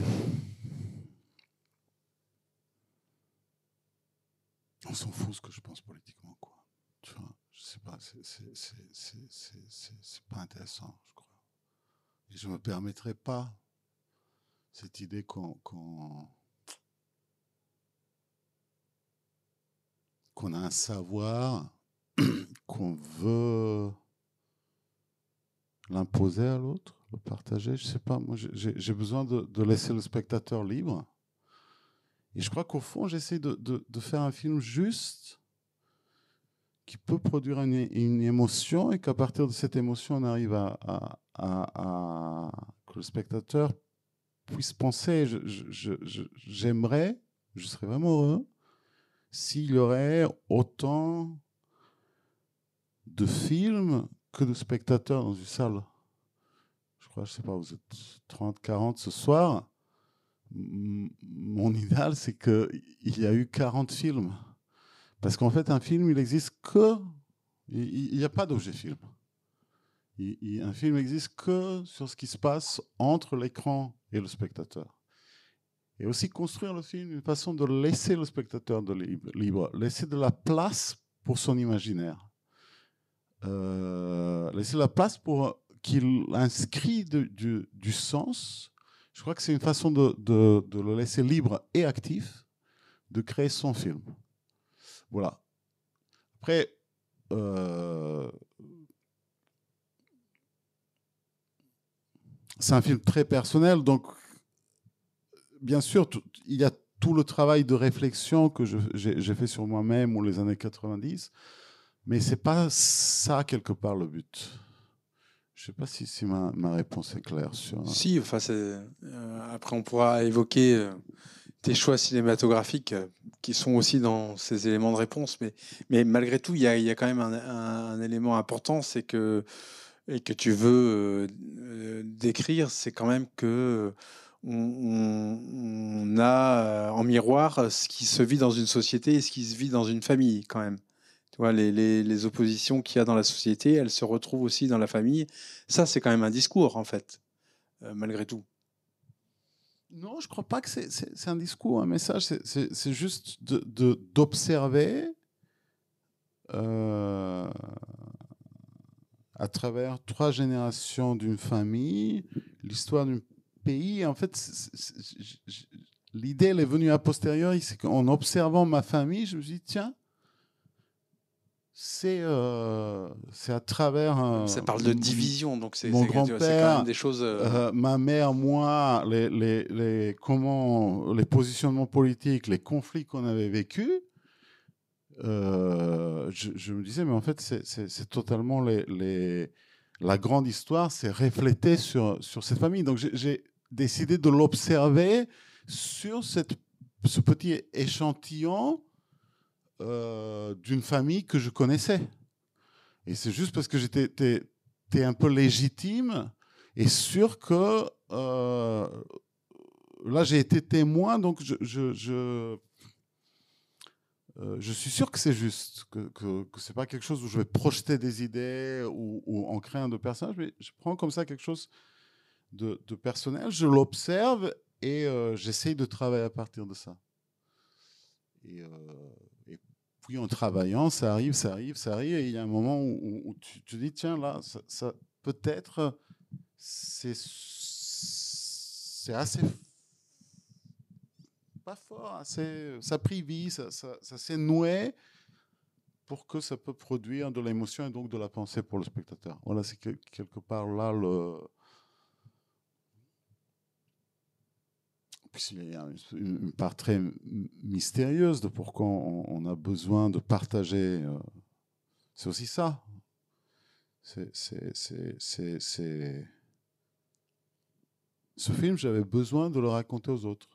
on s'en fout ce que je pense politiquement, quoi. Tu vois, je sais pas, c'est pas intéressant, je crois. Et je me permettrai pas cette idée qu'on a un savoir qu'on veut l'imposer à l'autre, le partager. Je sais pas, moi j'ai besoin de laisser le spectateur libre et je crois qu'au fond, j'essaie de, de, faire un film juste qui peut produire une, une émotion et qu'à partir de cette émotion, on arrive à, à, à, que le spectateur puisse penser. J'aimerais, je, je, serais vraiment heureux s'il y aurait autant de films que de spectateurs dans une salle. Je crois, je sais pas, vous êtes 30, 40 ce soir mon idéal, c'est qu'il y a eu 40 films. Parce qu'en fait, un film, il existe que. Il n'y a pas d'objet film. un film n'existe que sur ce qui se passe entre l'écran et le spectateur. Et aussi construire le film une façon de laisser le spectateur de libre, laisser de la place pour son imaginaire. Euh, laisser la place pour qu'il inscrit du, sens. Je crois que c'est une façon de, le laisser libre et actif de créer son film. Voilà. Après, euh, c'est un film très personnel, donc bien sûr, il y a tout le travail de réflexion que j'ai fait sur moi-même ou les années 90, mais c'est pas ça quelque part le but. Je sais pas si, ma, réponse est claire sur. Si, enfin, euh, après on pourra évoquer euh, tes choix cinématographiques euh, qui sont aussi dans ces éléments de réponse, mais, malgré tout, il y a, quand même un, élément important, c'est que et que tu veux décrire, c'est quand même que on, a euh, en miroir ce qui se vit dans une société et ce qui se vit dans une famille quand même. Les, oppositions qu'il y a dans la société, elles se retrouvent aussi dans la famille. Ça, c'est quand même un discours, en fait, euh, malgré tout. Non, je ne crois pas que c'est un discours, un message. C'est juste d'observer euh, à travers trois générations d'une famille l'histoire d'une pays, en fait, l'idée, elle est venue a posteriori, c'est qu'en observant ma famille, je me suis dit, tiens, c'est euh, c'est à travers. ça parle de division, donc c'est mon grand-père, des choses. Euh, euh, ma mère, moi, les, les, les, comment, les positionnements politiques, les conflits qu'on avait vécus. Je, je, me disais, mais en fait, c'est totalement les, les, la grande histoire, c'est reflété sur, sur cette famille. Donc j'ai décidé de l'observer sur cette, ce petit échantillon euh, d'une famille que je connaissais. Et c'est juste parce que j'étais un peu légitime et sûr que euh, là j'ai été témoin, donc je, euh, je suis sûr que c'est juste, que, que, que c'est pas quelque chose où je vais projeter des idées ou, en créer un de personnages, mais je prends comme ça quelque chose de, personnel, je l'observe et j'essaye de travailler à partir de ça. Et, puis en travaillant, ça arrive, ça arrive, ça arrive, et il y a un moment où, tu te dis, tiens, là, ça, peut-être, c'est assez pas fort, assez, ça a pris vie, ça, ça, ça s'est noué pour que ça peut produire de l'émotion et donc de la pensée pour le spectateur. Voilà, c'est quelque part là le, il y a une, part très mystérieuse de pourquoi on, a besoin de partager. Euh, c'est aussi ça. C'est, Ce film, j'avais besoin de le raconter aux autres.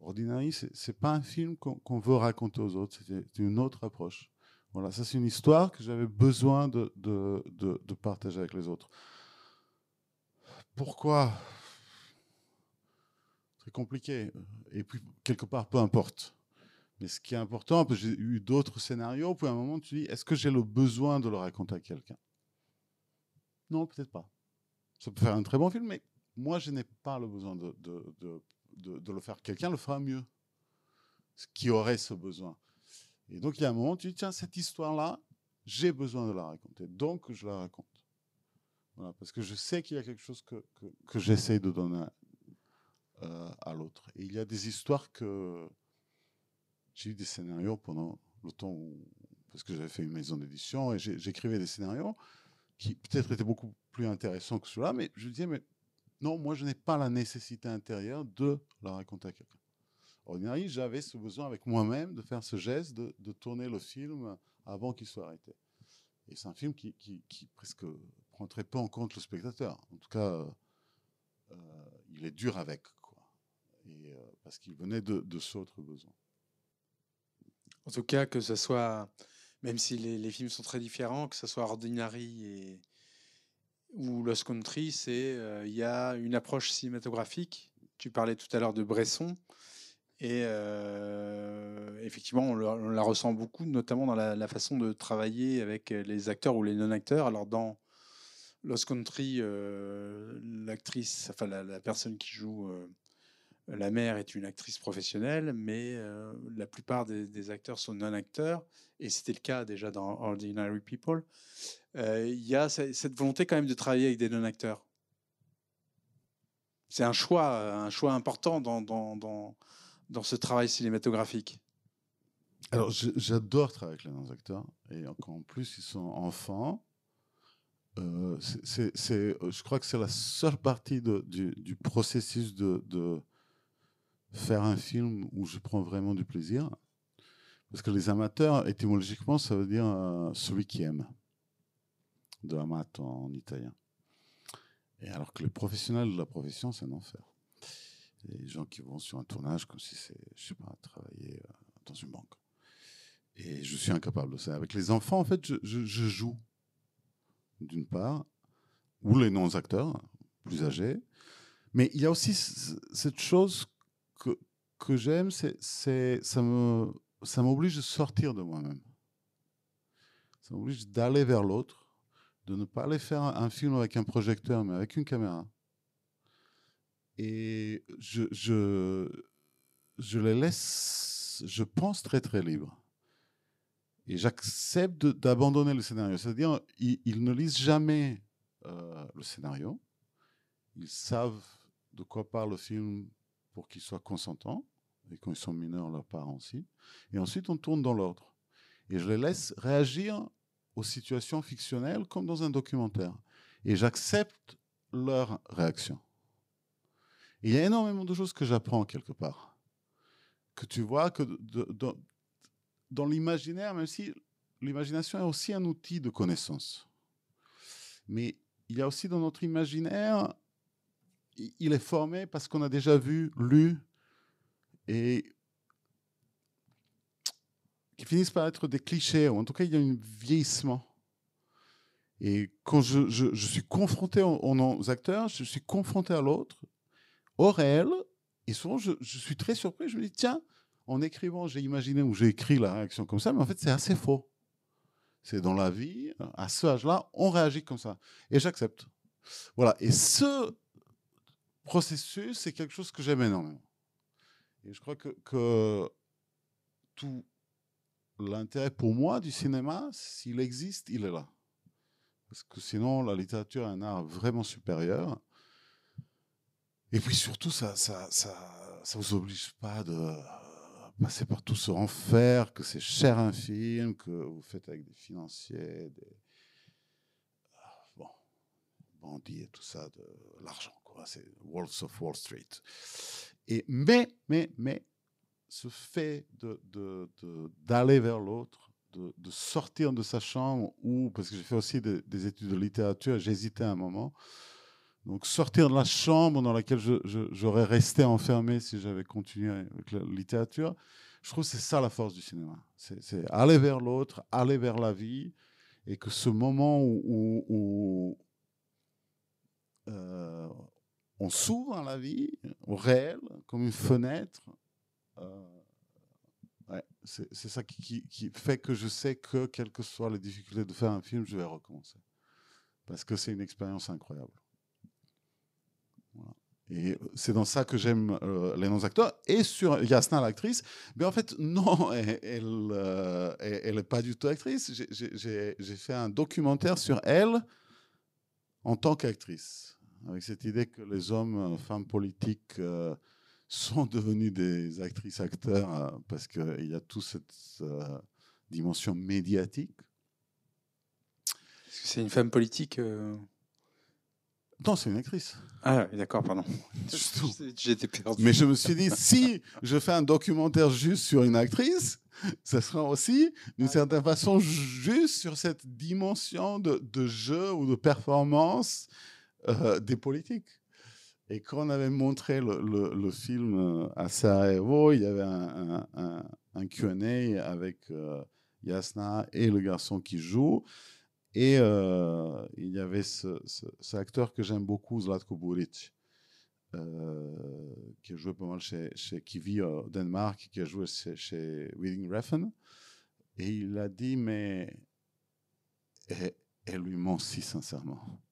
Ordinary, c'est, n'est pas un film qu'on, veut raconter aux autres, c'est une autre approche. Voilà, ça c'est une histoire que j'avais besoin de, de, de partager avec les autres. Pourquoi? Très compliqué. Et puis, quelque part, peu importe. Mais ce qui est important, j'ai eu d'autres scénarios, puis à un moment, tu dis, est-ce que j'ai le besoin de le raconter à quelqu'un? Non, peut-être pas. Ça peut faire un très bon film, mais moi, je n'ai pas le besoin de, de, de, de le faire. Quelqu'un le fera mieux, ce qui aurait ce besoin. Et donc, il y a un moment, tu dis, tiens, cette histoire-là, j'ai besoin de la raconter. Donc, je la raconte. Voilà, parce que je sais qu'il y a quelque chose que, que, que j'essaye de donner euh, à l'autre. Et il y a des histoires que j'ai eu des scénarios pendant le temps où, parce que j'avais fait une maison d'édition et j'écrivais des scénarios qui peut-être étaient beaucoup plus intéressants que ceux-là, mais je disais, mais non, moi je n'ai pas la nécessité intérieure de la raconter à quelqu'un. Ordinary, j'avais ce besoin avec moi-même de faire ce geste, de, de tourner le film avant qu'il soit arrêté. Et c'est un film qui, qui, presque prend très peu en compte le spectateur. En tout cas, euh, il est dur avec euh, parce qu'il venait de, ce autre besoin. En tout cas, que ce soit, même si les, films sont très différents, que ce soit Ordinary ou Lost Country, euh, il y a une approche cinématographique tu parlais tout à l'heure de Bresson. Et euh, effectivement, on, la ressent beaucoup, notamment dans la, façon de travailler avec les acteurs ou les non-acteurs. Alors, dans Lost Country, l'actrice, enfin la, personne qui joue la mère est une actrice professionnelle, mais euh, la plupart des, acteurs sont non-acteurs. Et c'était le cas déjà dans Ordinary People. Euh, Il y a ce- cette volonté quand même de travailler avec des non-acteurs. C'est un choix, un choix important dans, dans, dans, ce travail cinématographique. Alors, j'adore travailler avec les non-acteurs. Et encore en plus, ils sont enfants. Euh, je crois que c'est la seule partie du, du processus de faire un film où je prends vraiment du plaisir. Parce que les amateurs, étymologiquement, ça veut dire euh, celui qui aime. De amato en italien. Et alors que les professionnels de la profession, c'est un enfer. Les gens qui vont sur un tournage comme si c'est, je sais pas, travailler euh, dans une banque. Et je suis incapable de ça. Avec les enfants, en fait, je, joue, d'une part, ou les non-acteurs, plus âgés. Mais il y a aussi cette chose que, j'aime, c'est, ça, me, ça m'oblige de sortir de moi-même. Ça m'oblige d'aller vers l'autre, de ne pas aller faire un, film avec un projecteur, mais avec une caméra. Et je, je, je les laisse, je pense, très très libres. Et j'accepte d'abandonner le scénario. C'est-à-dire, ils, ils ne lisent jamais euh, le scénario. Ils savent de quoi parle le film pour qu'ils soient consentants. Et quand ils sont mineurs, leurs parents aussi. Et ensuite, on tourne dans l'ordre. Et je les laisse réagir aux situations fictionnelles comme dans un documentaire. Et j'accepte leur réaction. Il y a énormément de choses que j'apprends quelque part. Que tu vois que dans l'imaginaire, même si l'imagination est aussi un outil de connaissance. Mais il y a aussi dans notre imaginaire, il est formé parce qu'on a déjà vu, lu, et qui finissent par être des clichés, ou en tout cas, il y a un vieillissement. Et quand je, suis confronté aux, acteurs, je suis confronté à l'autre, au réel, et souvent, je suis très surpris, je me dis, tiens, en écrivant, j'ai imaginé ou j'ai écrit la réaction comme ça, mais en fait, c'est assez faux. C'est dans la vie, à ce âge-là, on réagit comme ça. Et j'accepte. Voilà. Et ce processus, c'est quelque chose que j'aime énormément. Et je crois que, que tout l'intérêt pour moi du cinéma, s'il existe, il est là. Parce que sinon, la littérature est un art vraiment supérieur. Et puis surtout, ça ça, ça, ça vous oblige pas de passer par tout ce enfer, que c'est cher un film, que vous faites avec des financiers, des bandits et tout ça, de l'argent. quoi. C'est Wolves of Wall Street. Et, mais, mais, mais, ce fait de- de- de- d'aller vers l'autre, de, sortir de sa chambre, ou, parce que j'ai fait aussi des, des études de littérature, j'hésitais un moment, donc sortir de la chambre dans laquelle j'aurais resté enfermé si j'avais continué avec la littérature, je trouve que c'est ça la force du cinéma. C'est aller vers l'autre, aller vers la vie, et que ce moment où, euh, on s'ouvre à la vie, au réel, comme une fenêtre, euh, c'est ça qui, fait que je sais que, quelles que soient les difficultés de faire un film, je vais recommencer. Parce que c'est une expérience incroyable. Et c'est dans ça que j'aime euh, les non-acteurs. Et sur Yasna, l'actrice, mais en fait, non, elle elle, euh, elle- elle est pas du tout actrice. J'ai fait un documentaire sur elle en tant qu'actrice, avec cette idée que les hommes, euh, femmes politiques euh, sont devenus des actrices, acteurs, euh, parce qu'il y a toute cette dimension médiatique. Est-ce que c'est une femme politique Non, c'est une actrice. Ah, d'accord, pardon. J'étais perdu. Mais je me suis dit, si je fais un documentaire juste sur une actrice, ça sera aussi, d'une certaine façon, juste sur cette dimension de, de jeu ou de performance euh, des politiques. Et quand on avait montré le, le- le film euh, à Sarajevo, il y avait un, un, un- un Q&A avec euh, Yasna et le garçon qui joue. Et euh, il y avait ce, ce- cet acteur que j'aime beaucoup, Zlatko Buric, qui a joué pas mal chez, chez qui vit au Danemark, qui a joué chez, chez Reading Refn, et il a dit mais elle, lui ment si sincèrement.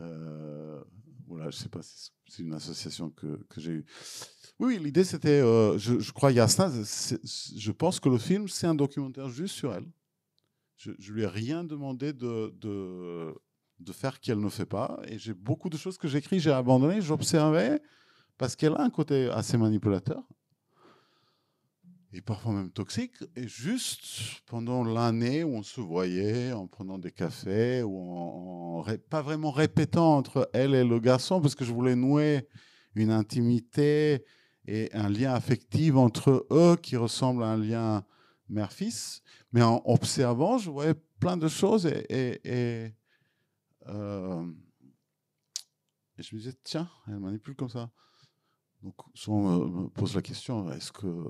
Euh, voilà, je sais pas si c'est une association que, que j'ai eue. Oui, l'idée c'était, euh, je, crois, Yasna, je pense que le film c'est un documentaire juste sur elle. Je, je lui ai rien demandé de, de, de faire qu'elle ne fait pas, et j'ai beaucoup de choses que j'écris, j'ai abandonné, j'observais parce qu'elle a un côté assez manipulateur et parfois même toxique. Et juste pendant l'année où on se voyait en prenant des cafés ou en, pas vraiment répétant entre elle et le garçon, parce que je voulais nouer une intimité et un lien affectif entre eux qui ressemble à un lien mère-fils. Mais en observant, je voyais plein de choses et, euh, et je me disais, tiens, elle manipule comme ça. Donc, souvent on me pose la question est-ce que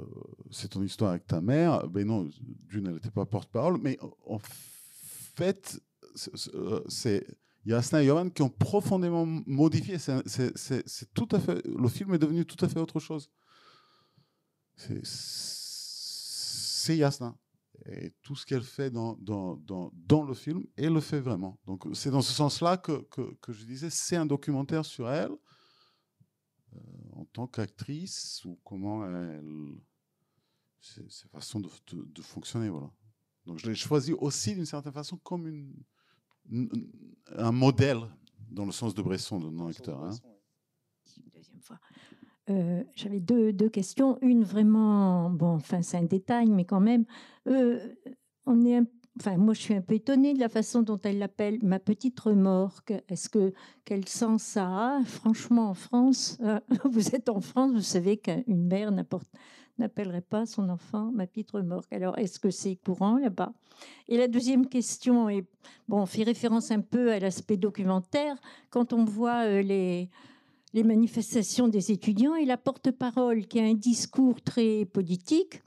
c'est ton histoire avec ta mère? Ben non, d'une, elle n'était pas porte-parole, mais en fait, c'est Yasna et Johan qui ont profondément modifié. C'est tout à fait. Le film est devenu tout à fait autre chose. C'est Yasna. Et tout ce qu'elle fait dans, dans, dans, dans, le film, elle le fait vraiment. Donc, c'est dans ce sens-là que, que, je disais c'est un documentaire sur elle en tant qu'actrice ou comment elle. Ses, façons de, de, fonctionner. Voilà. Donc je l'ai choisi aussi d'une certaine façon comme une, une, un modèle dans le sens de Bresson, de non-acteur. Hein. Deuxième fois. Euh, J'avais deux, deux, questions. Une vraiment, bon, enfin c'est un détail, mais quand même, euh, on est Enfin, moi, je suis un peu étonnée de la façon dont elle l'appelle ma petite remorque. Est-ce que quel sens ça? A Franchement, en France, euh, vous êtes en France, vous savez qu'une mère n'appellerait pas son enfant ma petite remorque. Alors, est-ce que c'est courant là-bas? Et la deuxième question est, bon, on fait référence un peu à l'aspect documentaire. Quand on voit euh, les les manifestations des étudiants et la porte-parole qui a un discours très politique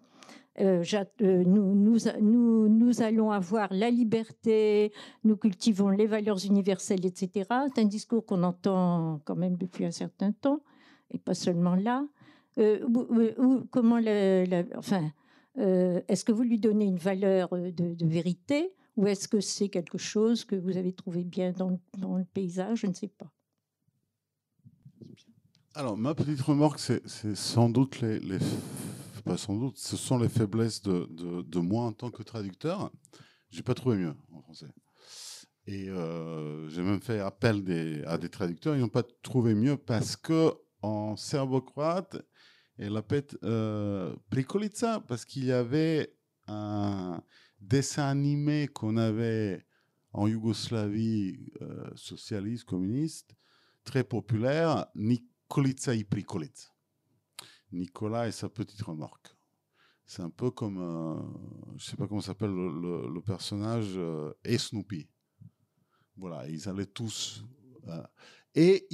euh, euh, nous, allons avoir la liberté, nous cultivons les valeurs universelles, etc. C'est un discours qu'on entend quand même depuis un certain temps, et pas seulement là. Euh, ou, comment enfin, est-ce que vous lui donnez une valeur de, vérité ou est-ce que c'est quelque chose que vous avez trouvé bien dans le paysage? Je ne sais pas. Alors, ma petite remarque, c'est sans doute les, pas sans doute, ce sont les faiblesses de, moi en tant que traducteur. J'ai pas trouvé mieux en français. Et euh, j'ai même fait appel à des traducteurs, ils n'ont pas trouvé mieux parce que en serbo-croate, elle appelle euh, Prikolica parce qu'il y avait un dessin animé qu'on avait en Yougoslavie euh, socialiste, communiste, très populaire, Prikolica. Nicolas et sa petite remorque. C'est un peu comme, euh, je ne sais pas comment s'appelle le, personnage, euh, et Snoopy. Voilà, ils allaient tous. Euh, et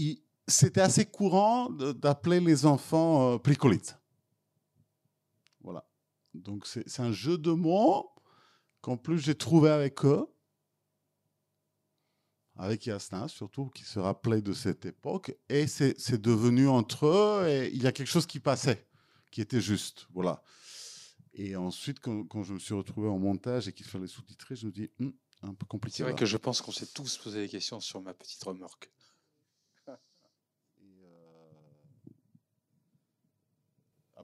c'était assez courant d'appeler les enfants euh, Pricolites. Voilà. Donc c'est un jeu de mots qu'en plus j'ai trouvé avec eux avec Yasna, surtout, qui se rappelait de cette époque. Et c'est devenu entre eux, et il y a quelque chose qui passait, qui était juste. Voilà. Et ensuite, quand, quand je me suis retrouvé en montage et qu'il fallait sous-titrer, je me dis, hm, un peu compliqué. C'est vrai là. que je pense qu'on s'est tous posé des questions sur ma petite remorque.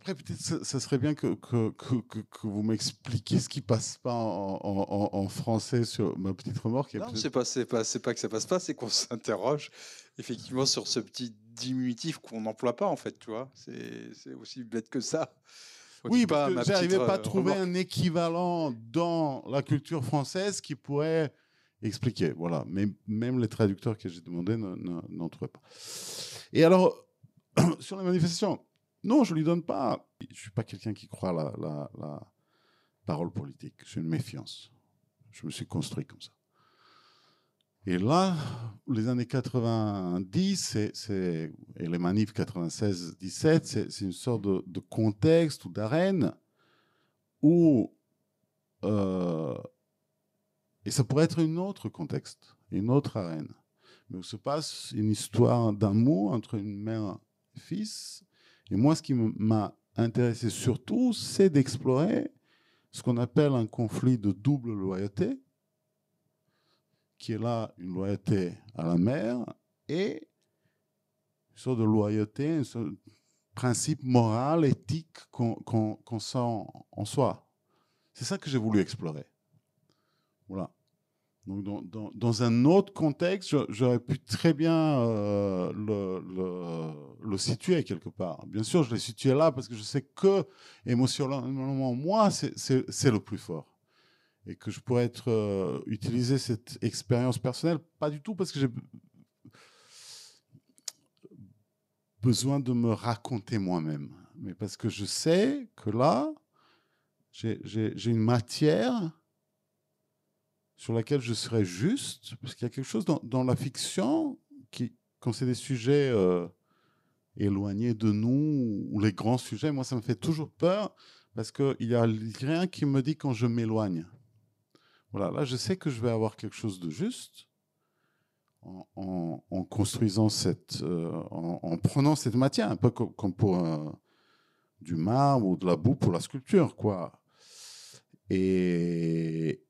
Après, peut-être ce serait bien que, que, que, que vous m'expliquiez ce qui passe pas en, en, en, français sur ma petite remorque. Non, c'est pas, pas, pas que ça passe pas, c'est qu'on s'interroge effectivement sur ce petit diminutif qu'on n'emploie pas en fait, tu vois. C'est aussi bête que ça. Oui, pas j'arrivais pas à trouver remorque. un équivalent dans la culture française qui pourrait expliquer. Voilà, mais même les traducteurs que j'ai demandé n'en trouvaient pas. Et alors, sur les manifestations non, je ne lui donne pas. Je ne suis pas quelqu'un qui croit la, parole politique. J'ai une méfiance. Je me suis construit comme ça. Et là, les années 90 c'est, c'est, et les manifs 96-17, c'est, une sorte de, de contexte ou d'arène où, euh, et ça pourrait être un autre contexte, une autre arène, mais où se passe une histoire d'amour entre une mère et fils. Et moi, ce qui m'a intéressé surtout, c'est d'explorer ce qu'on appelle un conflit de double loyauté, qui est là une loyauté à la mère et une sorte de loyauté, un principe moral, éthique qu'on sent en soi. C'est ça que j'ai voulu explorer. Voilà. Donc dans, un autre contexte, j'aurais pu très bien euh, le, situer quelque part. Bien sûr, je l'ai situé là parce que je sais que émotionnellement, moi, c'est le plus fort. Et que je pourrais être, euh, utiliser cette expérience personnelle, pas du tout parce que j'ai besoin de me raconter moi-même, mais parce que je sais que là, j'ai une matière sur laquelle je serais juste, parce qu'il y a quelque chose dans, la fiction qui, quand c'est des sujets euh, éloignés de nous, ou les grands sujets, moi ça me fait toujours peur, parce qu'il n'y a rien qui me dit quand je m'éloigne. Voilà, là je sais que je vais avoir quelque chose de juste en, construisant cette, euh, en, prenant cette matière, un peu comme, pour euh, du marbre ou de la boue pour la sculpture, quoi. Et,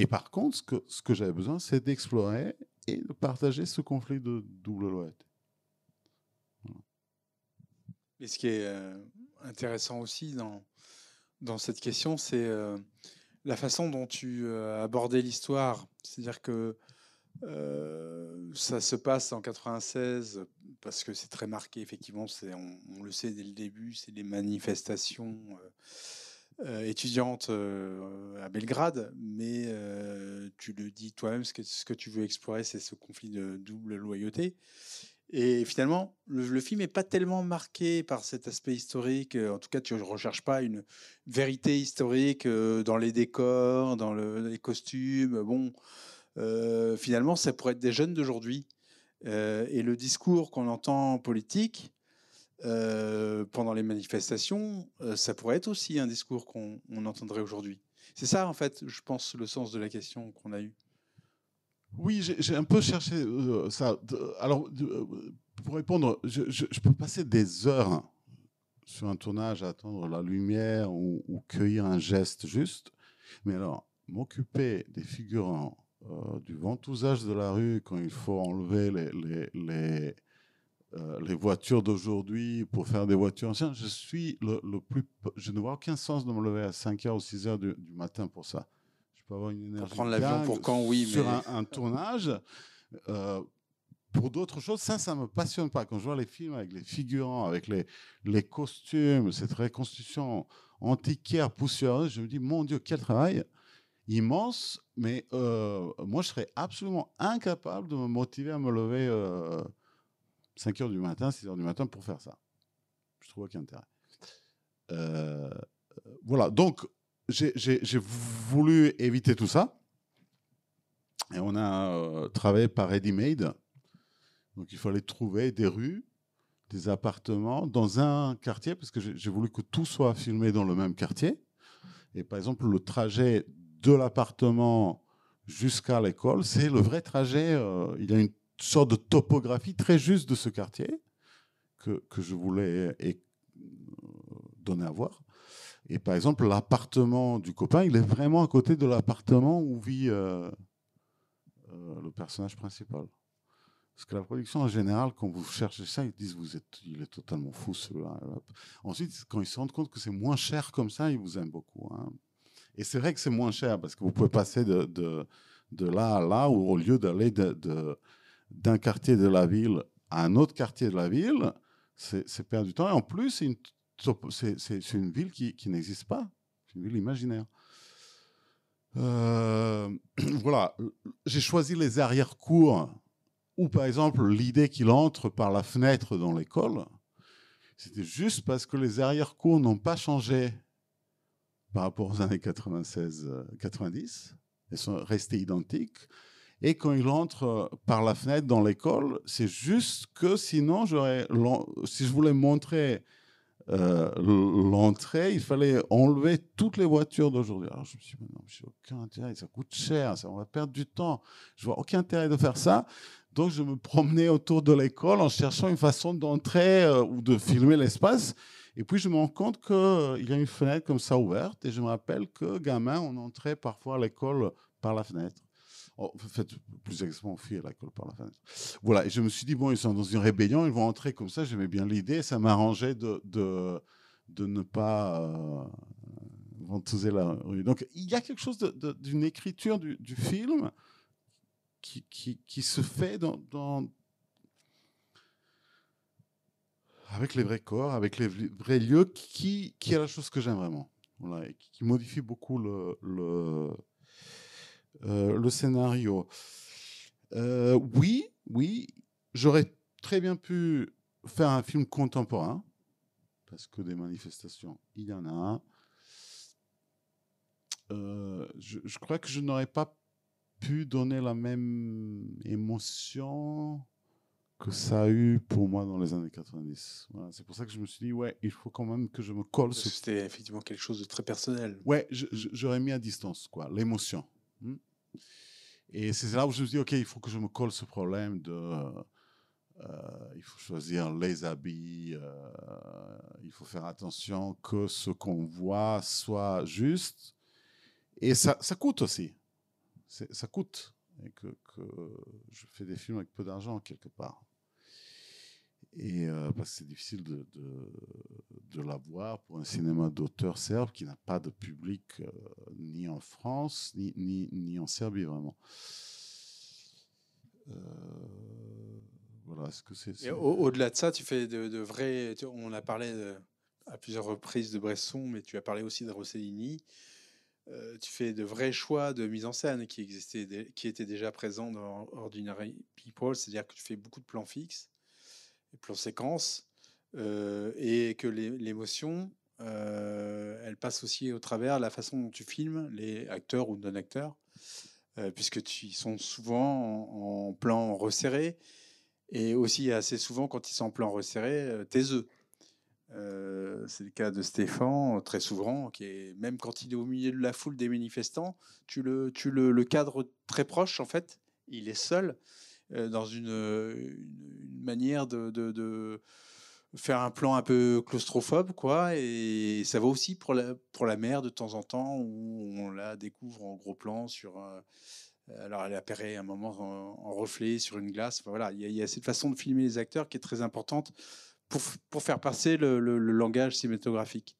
et par contre, ce que, j'avais besoin, c'est d'explorer et de partager ce conflit de double loyauté. Mais ce qui est euh, intéressant aussi dans, cette question, c'est euh, la façon dont tu euh, abordé l'histoire. C'est-à-dire que ça se passe en 96 parce que c'est très marqué, effectivement, on, on, le sait dès le début, c'est les manifestations euh, étudiante euh, à Belgrade, mais euh, tu le dis toi-même, ce que, tu veux explorer, c'est ce conflit de double loyauté. Et finalement, le, film n'est pas tellement marqué par cet aspect historique. En tout cas, tu ne recherches pas une vérité historique dans les décors, dans les costumes. Bon, finalement, ça pourrait être des jeunes d'aujourd'hui. et le discours qu'on entend politique, euh, pendant les manifestations, euh, ça pourrait être aussi un discours qu'on entendrait aujourd'hui. C'est ça, en fait, je pense, le sens de la question qu'on a eue. Oui, j'ai un peu cherché euh, ça. Alors, pour répondre, je, peux passer des heures sur un tournage à attendre la lumière ou, cueillir un geste juste. Mais alors, m'occuper des figurants, du ventousage de la rue quand il faut enlever les, les euh, les voitures d'aujourd'hui pour faire des voitures anciennes, je suis le, plus. Je ne vois aucun sens de me lever à 5h ou 6h du, matin pour ça. Je peux avoir une énergie. Pour prendre l'avion pour quand, oui. Sur un, tournage. Euh, pour d'autres choses, ça, ça ne me passionne pas. Quand je vois les films avec les figurants, avec les, les costumes, cette reconstitution antiquaire, poussiéreuse, je me dis, mon Dieu, quel travail immense. Mais euh, moi, je serais absolument incapable de me motiver à me lever 5 heures du matin, 6 heures du matin pour faire ça. Je trouve aucun intérêt. Euh, voilà, donc j'ai voulu éviter tout ça. Et on a euh, travaillé par ready-made. Donc il fallait trouver des rues, des appartements dans un quartier, parce que j'ai voulu que tout soit filmé dans le même quartier. Et par exemple, le trajet de l'appartement jusqu'à l'école, c'est le vrai trajet. Euh, il y a une sorte de topographie très juste de ce quartier que, que je voulais euh, donner à voir. Et par exemple, l'appartement du copain, il est vraiment à côté de l'appartement où vit euh, euh, le personnage principal. Parce que la production, en général, quand vous cherchez ça, ils disent vous êtes, il est totalement fou celui-là. Ensuite, quand ils se rendent compte que c'est moins cher comme ça, ils vous aiment beaucoup. Hein. Et c'est vrai que c'est moins cher parce que vous pouvez passer de, de, de là à là, ou au lieu d'aller de, de d'un quartier de la ville à un autre quartier de la ville, c'est perdre du temps. Et en plus, c'est une, ville qui, n'existe pas. C'est une ville imaginaire. Euh, voilà, j'ai choisi les arrière-cours où, par exemple, l'idée qu'il entre par la fenêtre dans l'école, c'était juste parce que les arrière-cours n'ont pas changé par rapport aux années 96-90. Elles sont restées identiques. Et quand il entre euh, par la fenêtre dans l'école, c'est juste que sinon, si je voulais montrer euh, l'entrée, il fallait enlever toutes les voitures d'aujourd'hui. Alors je me suis dit, non, j'ai aucun intérêt, ça coûte cher, ça, on va perdre du temps. Je vois aucun intérêt de faire ça. Donc, je me promenais autour de l'école en cherchant une façon d'entrer euh, ou de filmer l'espace. Et puis, je me rends compte qu'il y a une fenêtre comme ça ouverte. Et je me rappelle que, gamin, on entrait parfois à l'école par la fenêtre. Oh, en fait, plus exactement, on à l'école par la fenêtre. Voilà. Et je me suis dit, bon, ils sont dans une rébellion, ils vont entrer comme ça. J'aimais bien l'idée. Ça m'arrangeait de, de, de, ne pas euh, la rue. Donc, il y a quelque chose d'une écriture du, du film qui, qui, se fait dans, avec les vrais corps, avec les vrais lieux, qui, qui est la chose que j'aime vraiment. Voilà, et qui modifie beaucoup le, le, le scénario. Euh, oui, oui, j'aurais très bien pu faire un film contemporain, parce que des manifestations, il y en a. Euh, je, je, crois que je n'aurais pas pu donner la même émotion que ça a eu pour moi dans les années 90. Voilà, c'est pour ça que je me suis dit, ouais, il faut quand même que je me colle. C'était effectivement quelque chose de très personnel. Ouais, j'aurais mis à distance, quoi, l'émotion. Hmm. Et c'est là où je me dit, ok, il faut que je me colle ce problème de. Euh, il faut choisir les habits, euh, il faut faire attention que ce qu'on voit soit juste. Et ça, ça coûte aussi ça coûte et que, je fais des films avec peu d'argent quelque part. Et euh, parce que c'est difficile de, de, de l'avoir pour un cinéma d'auteur serbe qui n'a pas de public euh, ni en France ni, ni, ni, en Serbie vraiment. Euh, voilà, est-ce que c'est. Au-delà de ça, tu fais de, de vrais. On a parlé à plusieurs reprises de Bresson, mais tu as parlé aussi de Rossellini. Euh, tu fais de vrais choix de mise en scène qui existaient, qui étaient déjà présents dans Ordinary People, c'est-à-dire que tu fais beaucoup de plans fixes, des plans euh, et que l'émotion, euh, elle passe aussi au travers la façon dont tu filmes les acteurs ou non-acteurs, puisque tu, ils sont souvent en, plan resserré, et aussi assez souvent quand ils sont en plan resserré, œufs. Euh, c'est le cas de Stéphane, très souvent, qui est même quand il est au milieu de la foule des manifestants, tu le, tu le, le cadre très proche en fait. Il est seul euh, dans une, manière de, faire un plan un peu claustrophobe, quoi. Et ça va aussi pour la, pour la mer de temps en temps où on la découvre en gros plan sur. Euh, alors, elle apparaît un moment en, reflet sur une glace. Enfin, voilà, il y, y, a cette façon de filmer les acteurs qui est très importante pour, pour faire passer le, le, langage cinématographique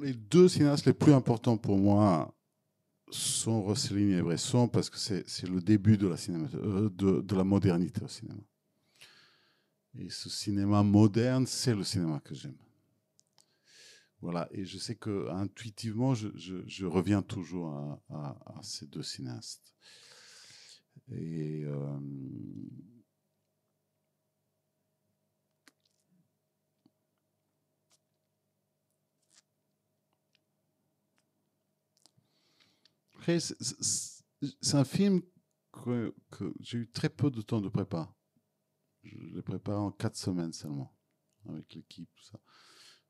Les deux cinéastes les plus importants pour moi sont Rossellini et Bresson parce que c'est le début de la, euh, de, de, la modernité au cinéma. Et ce cinéma moderne, c'est le cinéma que j'aime. Voilà, et je sais que intuitivement, je, je, reviens toujours à, ces deux cinéastes. Et euh, C'est un film que, j'ai eu très peu de temps de préparer. Je l'ai préparé en quatre semaines seulement, avec l'équipe.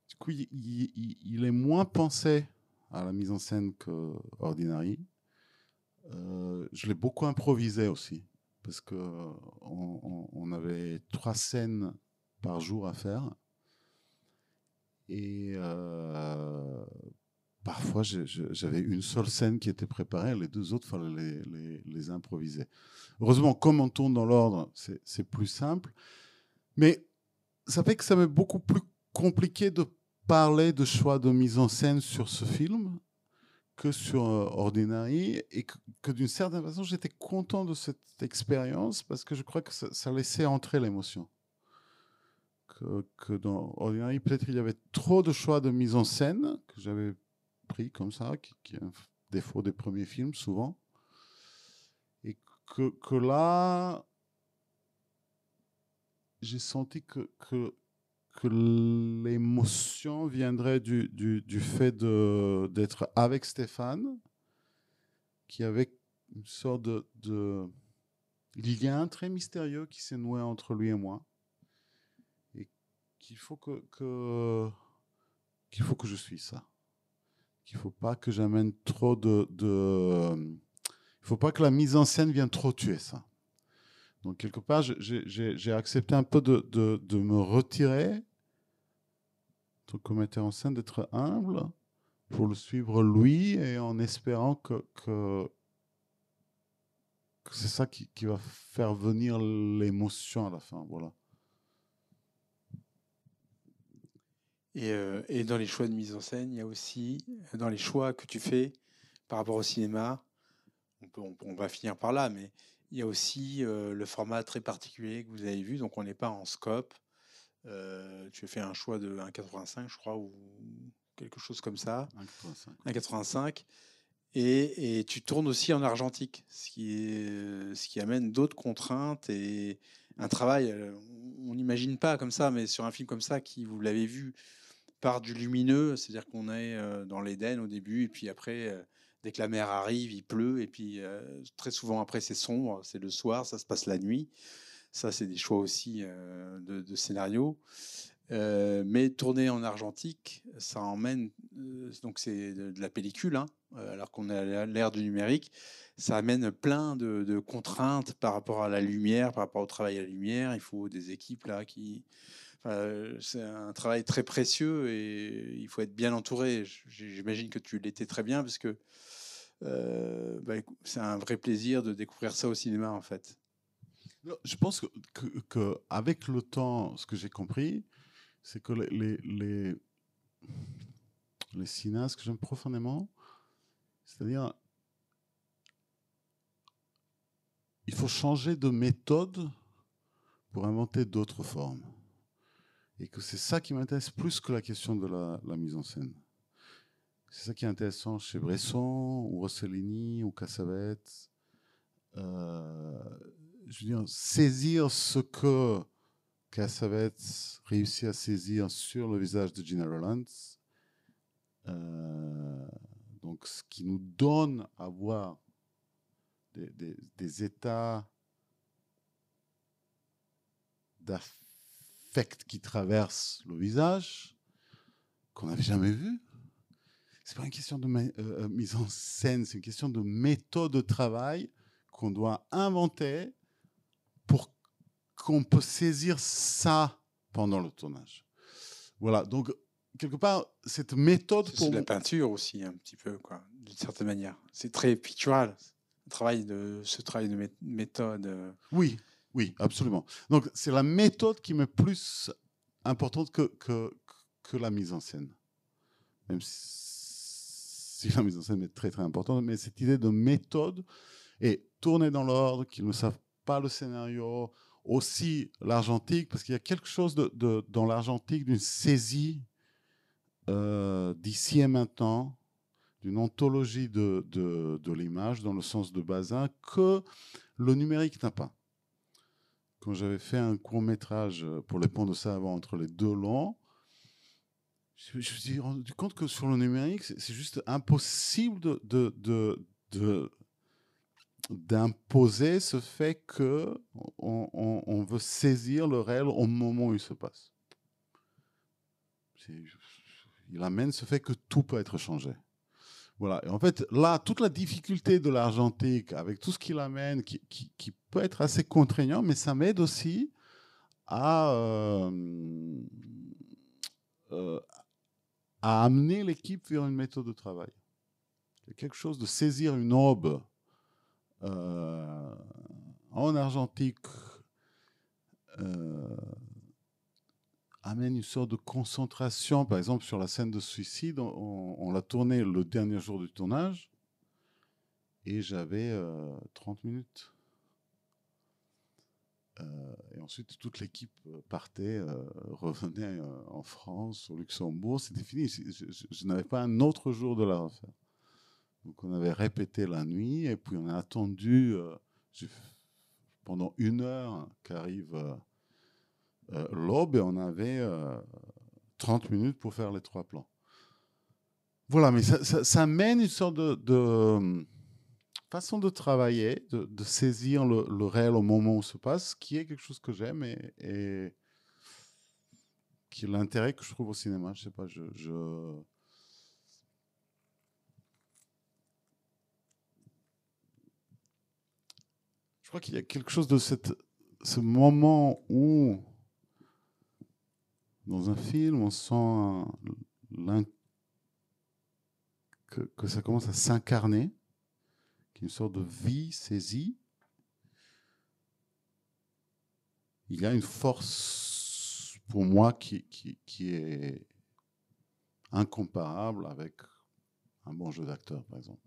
Du coup, il, est moins pensé à la mise en scène que Ordinary. Euh, je l'ai beaucoup improvisé aussi, parce que on, on, avait trois scènes par jour à faire. Et euh, parfois j'avais une seule scène qui était préparée, les deux autres, fallait les, improviser. Heureusement, comme on tourne dans l'ordre, c'est plus simple. Mais ça fait que ça m'est beaucoup plus compliqué de parler de choix de mise en scène sur ce film que sur euh, Ordinary et que, d'une certaine façon j'étais content de cette expérience parce que je crois que ça, ça laissait entrer l'émotion. Que, que, dans Ordinary peut-être il y avait trop de choix de mise en scène que j'avais pris comme ça, qui, qui, est un défaut des premiers films souvent. Et que, que là, j'ai senti que, que, l'émotion viendrait du, du, du fait d'être avec Stéphane, qui avait une sorte de, de lien très mystérieux qui s'est noué entre lui et moi. Et qu'il faut que qu'il faut que je suis ça qu'il faut pas que j'amène trop de, de, il faut pas que la mise en scène vienne trop tuer ça. Donc, quelque part, j'ai- accepté un peu de, de- de me retirer, tant que metteur en scène, d'être humble pour le suivre lui et en espérant que, que, que c'est ça qui, qui va faire venir l'émotion à la fin. Voilà. Et, euh, et dans les choix de mise en scène, il y a aussi, euh, dans les choix que tu fais par rapport au cinéma, on, peut- on peut- on va finir par là, mais il y a aussi euh, le format très particulier que vous avez vu, donc on n'est pas en scope. Euh, tu as fait un choix de 1,85, je crois, ou quelque chose comme ça. 1,85. 1,85. Et, et tu tournes aussi en argentique, ce qui, est, ce qui amène d'autres contraintes et un travail, on n'imagine pas comme ça, mais sur un film comme ça, qui, vous l'avez vu, part du lumineux, c'est-à-dire qu'on est euh, dans l'Éden au début, et puis après, euh, dès que la mer arrive, il pleut, et puis euh, très souvent après, c'est sombre, c'est le soir, ça se passe la nuit. Ça, c'est des choix aussi de, scénario. Mais tourner en argentique, ça emmène, donc c'est de, la pellicule, hein, alors qu'on est à l'ère du numérique, ça amène plein de contraintes par rapport à la lumière, par rapport au travail à la lumière. Il faut des équipes là qui. C'est un travail très précieux et il faut être bien entouré. J'imagine que tu l'étais très bien parce que euh, bah, c'est un vrai plaisir de découvrir ça au cinéma en fait. Je pense que, le temps, ce que j'ai compris, c'est que les, les, les, les cinéastes que j'aime profondément, c'est-à-dire, il faut changer de méthode pour inventer d'autres formes. Et que c'est ça qui m'intéresse plus que la question de la, mise en scène. C'est ça qui est intéressant chez Bresson, ou Rossellini, ou Cassavetes. Euh, je veux dire, saisir ce que Cassavetes réussit à saisir sur le visage de Gina Roland, euh, donc ce qui nous donne à voir des, états d'affect qui traversent le visage qu'on n'avait jamais vu. C'est pas une question de euh, euh, mise en scène, c'est une question de méthode de travail qu'on doit inventer pour qu'on peut saisir ça pendant le tournage. Voilà, donc quelque part, cette méthode C'est pour de la peinture aussi un petit peu quoi, d'une certaine manière. C'est très pictural. Travail de ce travail de mé- méthode. euh, Oui, oui, absolument. Donc, c'est la méthode qui m'est plus importante que, que, la mise en scène. Même si la mise en scène est très, très importante, mais cette idée de méthode et tourner dans l'ordre, qu'ils ne savent pas le scénario, aussi l'argentique, parce qu'il y a quelque chose de, de- dans l'argentique d'une saisie euh, d'ici et maintenant, d'une ontologie de, de, de l'image dans le sens de Bazin que le numérique n'a pas. Quand j'avais fait un court métrage pour les ponts de savant entre les deux longs, je, je me suis rendu compte que sur le numérique, c'est juste impossible de, de, de- d'imposer ce fait que on, on- veut saisir le réel au moment où il se passe. Il amène ce fait que tout peut être changé. Voilà. Et en fait, là, toute la difficulté de l'argentique, avec tout ce qu'il amène, qui, peut être assez contraignant, mais ça m'aide aussi à, euh, euh, à amener l'équipe vers une méthode de travail. A quelque chose de saisir une aube euh, en argentique amène une sorte de concentration. Par exemple, sur la scène de suicide, on, l'a tournée le dernier jour du tournage et j'avais euh, 30 minutes. Euh, et ensuite, toute l'équipe euh, partait, euh, revenait en France, au Luxembourg. C'était fini. Je, n'avais pas un autre jour de la refaire. Donc, on avait répété la nuit et puis on a attendu pendant une heure qu'arrive euh, l'aube et on avait euh, 30 minutes pour faire les trois plans. Voilà, mais ça, mène une sorte de, euh, façon de travailler, de, saisir le, réel au moment où se passe, qui est quelque chose que j'aime et, et qui est l'intérêt que je trouve au cinéma. Je sais pas, je, je... crois qu'il y a quelque chose de cette, ce moment où, dans un film, on sent que, ça commence à s'incarner, qu'une sorte de vie saisie. Il y a une force pour moi qui, qui, est incomparable avec un bon jeu d'acteur, par exemple.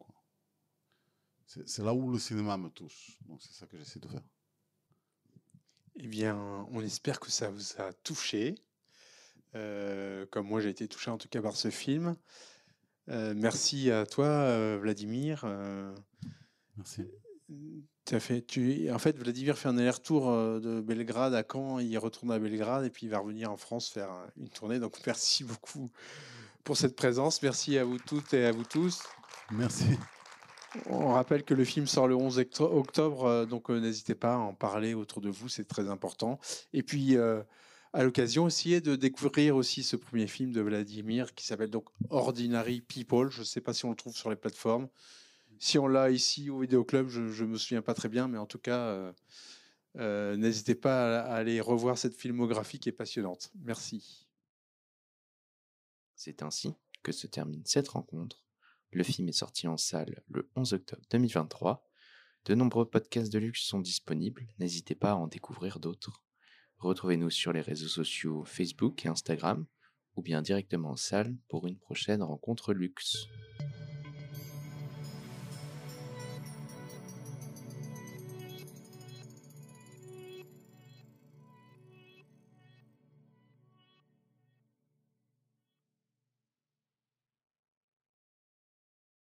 c'est là où le cinéma me touche. Donc c'est ça que j'essaie de faire. Eh bien, on espère que ça vous a touché, euh, comme moi j'ai été touché en tout cas par ce film. Euh, merci à toi, euh, Vladimir. Merci. as fait, tu, en fait, Vladimir fait un aller-retour de Belgrade à Caen. Il retourne à Belgrade et puis il va revenir en France faire une tournée. Donc merci beaucoup pour cette présence. Merci à vous toutes et à vous tous. Merci. On rappelle que le film sort le 11 octo- octobre, donc n'hésitez pas à en parler autour de vous, c'est très important. Et puis, euh, à l'occasion, essayez de découvrir aussi ce premier film de Vladimir qui s'appelle donc Ordinary People. Je ne sais pas si on le trouve sur les plateformes. Si on l'a ici au Vidéoclub, je ne me souviens pas très bien, mais en tout cas, euh, euh, n'hésitez pas à, à aller revoir cette filmographie qui est passionnante. Merci. C'est ainsi que se termine cette rencontre. Le film est sorti en salle le 11 octobre 2023. De nombreux podcasts de luxe sont disponibles, n'hésitez pas à en découvrir d'autres. Retrouvez-nous sur les réseaux sociaux Facebook et Instagram, ou bien directement en salle pour une prochaine rencontre luxe.